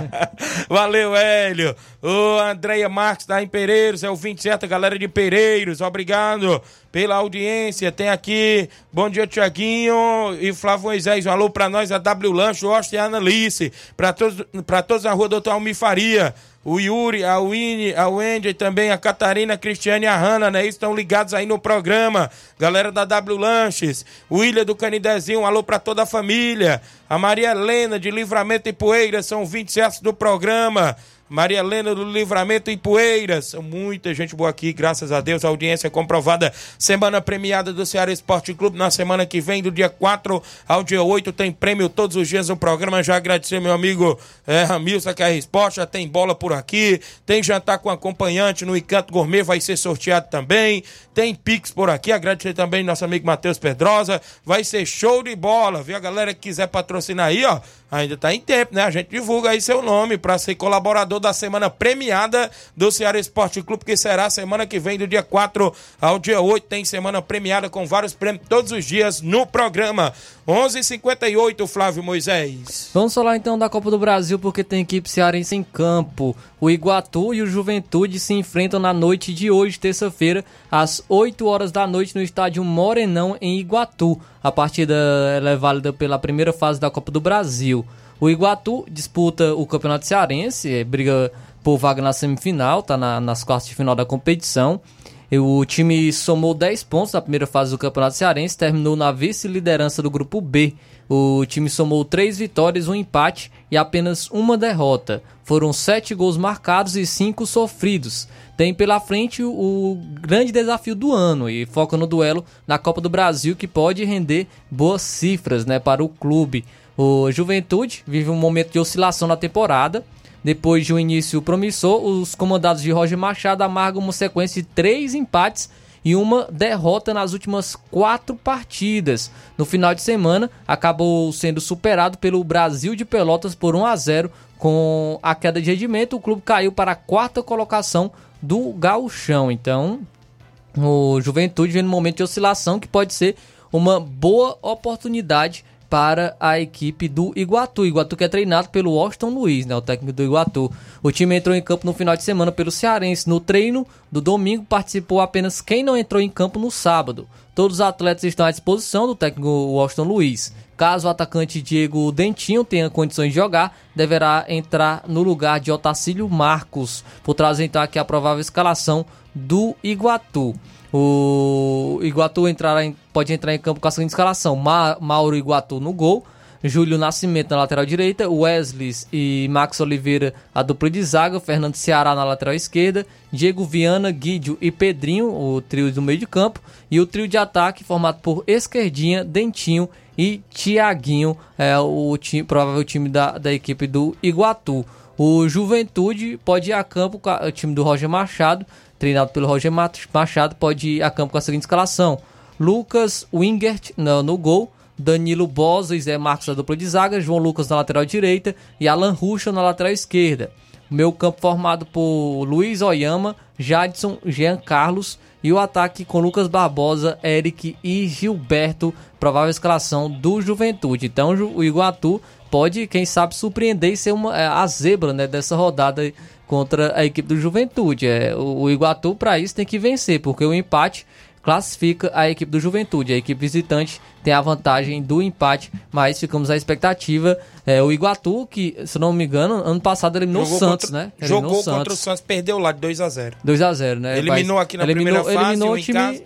(laughs) Valeu, Hélio. O Andréia Marques tá em Pereiros, é o 27, galera de Pereiros. Obrigado pela audiência. Tem aqui, bom dia, Tiaguinho e Flávio Moisés. Um alô pra nós, a W Lancho, Austin e Analice. Pra todos, pra todos na rua Doutor Almir Faria o Yuri, a Winnie, a Wendy, também a Catarina, a Cristiane e a Hanna, né? Estão ligados aí no programa. Galera da W Lanches, o William do Canidezinho, um alô pra toda a família. A Maria Helena de Livramento e Poeira, são 20 certos do programa. Maria Helena do Livramento em Poeiras. Muita gente boa aqui, graças a Deus. A audiência comprovada. Semana premiada do Ceará Esporte Clube. Na semana que vem, do dia 4 ao dia 8, tem prêmio todos os dias no programa. Já agradecer meu amigo é, Ramilson, que é a resposta. Tem bola por aqui. Tem jantar com acompanhante no Encanto Gourmet, vai ser sorteado também. Tem Pix por aqui. Agradecer também nosso amigo Matheus Pedrosa. Vai ser show de bola, viu? A galera que quiser patrocinar aí, ó. Ainda tá em tempo, né? A gente divulga aí seu nome para ser colaborador da semana premiada do Ceará Esporte Clube, que será semana que vem, do dia 4 ao dia 8. Tem semana premiada com vários prêmios todos os dias no programa. 11:58 h 58 Flávio Moisés. Vamos falar então da Copa do Brasil, porque tem equipe cearense em campo. O Iguatu e o Juventude se enfrentam na noite de hoje, terça-feira, às 8 horas da noite, no estádio Morenão, em Iguatu. A partida é válida pela primeira fase da Copa do Brasil. O Iguatu disputa o Campeonato Cearense, é, briga por vaga na semifinal, tá na, nas quartas de final da competição. O time somou 10 pontos na primeira fase do Campeonato Cearense, terminou na vice-liderança do grupo B. O time somou 3 vitórias, um empate e apenas uma derrota. Foram 7 gols marcados e 5 sofridos. Tem pela frente o, o grande desafio do ano e foca no duelo na Copa do Brasil que pode render boas cifras né, para o clube. O Juventude vive um momento de oscilação na temporada. Depois de um início promissor, os comandados de Roger Machado amargam uma sequência de três empates e uma derrota nas últimas quatro partidas. No final de semana, acabou sendo superado pelo Brasil de Pelotas por 1 a 0. Com a queda de rendimento, o clube caiu para a quarta colocação do gauchão. Então, o Juventude vem num momento de oscilação que pode ser uma boa oportunidade para a equipe do Iguatu. Iguatu que é treinado pelo Washington Luiz, né, o técnico do Iguatu. O time entrou em campo no final de semana pelo Cearense. No treino do domingo participou apenas quem não entrou em campo no sábado. Todos os atletas estão à disposição do técnico Washington Luiz. Caso o atacante Diego Dentinho tenha condições de jogar, deverá entrar no lugar de Otacílio Marcos. Vou trazer então aqui a provável escalação do Iguatu. O Iguatu entrará em, pode entrar em campo com a seguinte escalação: Ma, Mauro Iguatu no gol, Júlio Nascimento na lateral direita, Wesley e Max Oliveira a dupla de zaga, Fernando Ceará na lateral esquerda, Diego Viana, Guídio e Pedrinho, o trio do meio de campo, e o trio de ataque formado por Esquerdinha, Dentinho e Tiaguinho, é o time, provável time da, da equipe do Iguatu. O Juventude pode ir a campo com o time do Roger Machado, treinado pelo Roger Machado, pode ir a campo com a seguinte escalação: Lucas Wingert no, no gol, Danilo Bosa e Zé Marcos na dupla de zaga, João Lucas na lateral direita e Alan Ruxa na lateral esquerda. Meu campo formado por Luiz Oyama, Jadson, Jean Carlos e o ataque com Lucas Barbosa, Eric e Gilberto, provável escalação do Juventude. Então o Iguatu pode, quem sabe, surpreender e ser uma, é, a zebra né, dessa rodada contra a equipe do Juventude. É, o, o Iguatu, para isso, tem que vencer, porque o empate classifica a equipe do Juventude. A equipe visitante tem a vantagem do empate, mas ficamos à expectativa. É, o Iguatu, que, se não me engano, ano passado eliminou o Santos, contra, né? Eliminou jogou Santos. contra o Santos, perdeu lá de 2x0. 2x0, né? Eliminou aqui na eliminou, primeira fase, eliminou o time, casa.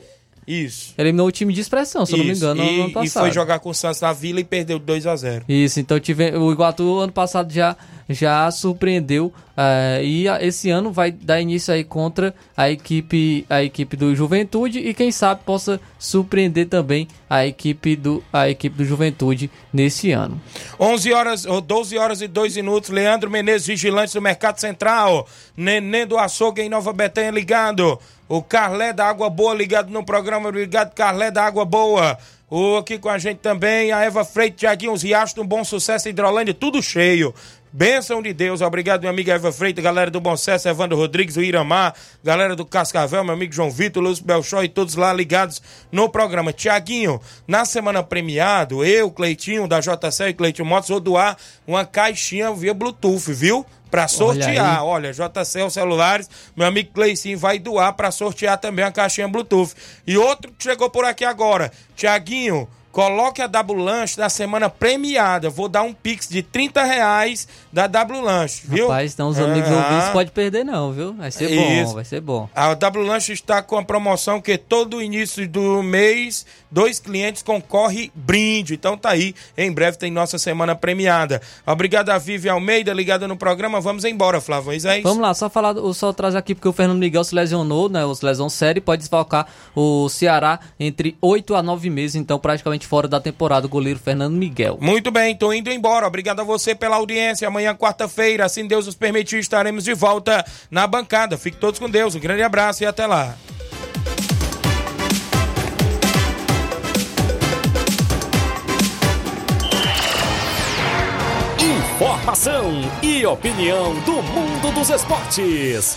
Isso. Eliminou o time de expressão, se Isso. não me engano, e, no ano passado. E foi jogar com o Santos na Vila e perdeu 2 a 0 Isso, então tive, o Iguatu ano passado já já surpreendeu uh, e esse ano vai dar início aí contra a equipe a equipe do Juventude e quem sabe possa surpreender também a equipe do a equipe do Juventude nesse ano. 11 horas ou 12 horas e 2 minutos, Leandro Menezes vigilante do Mercado Central, Nenê do Açougue em Nova Betânia ligado. O Carlé da Água Boa ligado no programa, ligado Carlé da Água Boa. O aqui com a gente também, a Eva Freire, Tiaguinho, os Riachos, um bom sucesso, Hidrolândia, tudo cheio. Bênção de Deus, obrigado, minha amiga Eva Freitas, galera do Bom Sucesso, Evandro Rodrigues, o Iramar, galera do Cascavel, meu amigo João Vitor, Lúcio Belchó e todos lá ligados no programa. Tiaguinho, na semana premiado, eu, Cleitinho, da JCL e Cleitinho Motos, vou doar uma caixinha via Bluetooth, viu? Para sortear, olha, olha JCL Celulares, meu amigo Cleicinho vai doar para sortear também a caixinha Bluetooth. E outro que chegou por aqui agora, Tiaguinho, Coloque a W Lanche na semana premiada. Vou dar um pix de 30 reais da W Lanche, viu? Rapaz, então os amigos ouvintes pode perder não, viu? Vai ser Isso. bom, vai ser bom. A W Lanche está com a promoção que todo início do mês, dois clientes concorrem brinde. Então tá aí, em breve tem nossa semana premiada. Obrigado a Vivi Almeida, ligada no programa. Vamos embora, Flávio Isés. Vamos lá, só falar, só trazer aqui porque o Fernando Miguel se lesionou, né? Os lesão série, pode desfalcar o Ceará entre 8 a 9 meses, então praticamente fora da temporada, o goleiro Fernando Miguel. Muito bem, tô indo embora. Obrigado a você pela audiência. Amanhã, quarta-feira, assim Deus nos permitir, estaremos de volta na bancada. Fique todos com Deus. Um grande abraço e até lá. Informação e opinião do mundo dos esportes.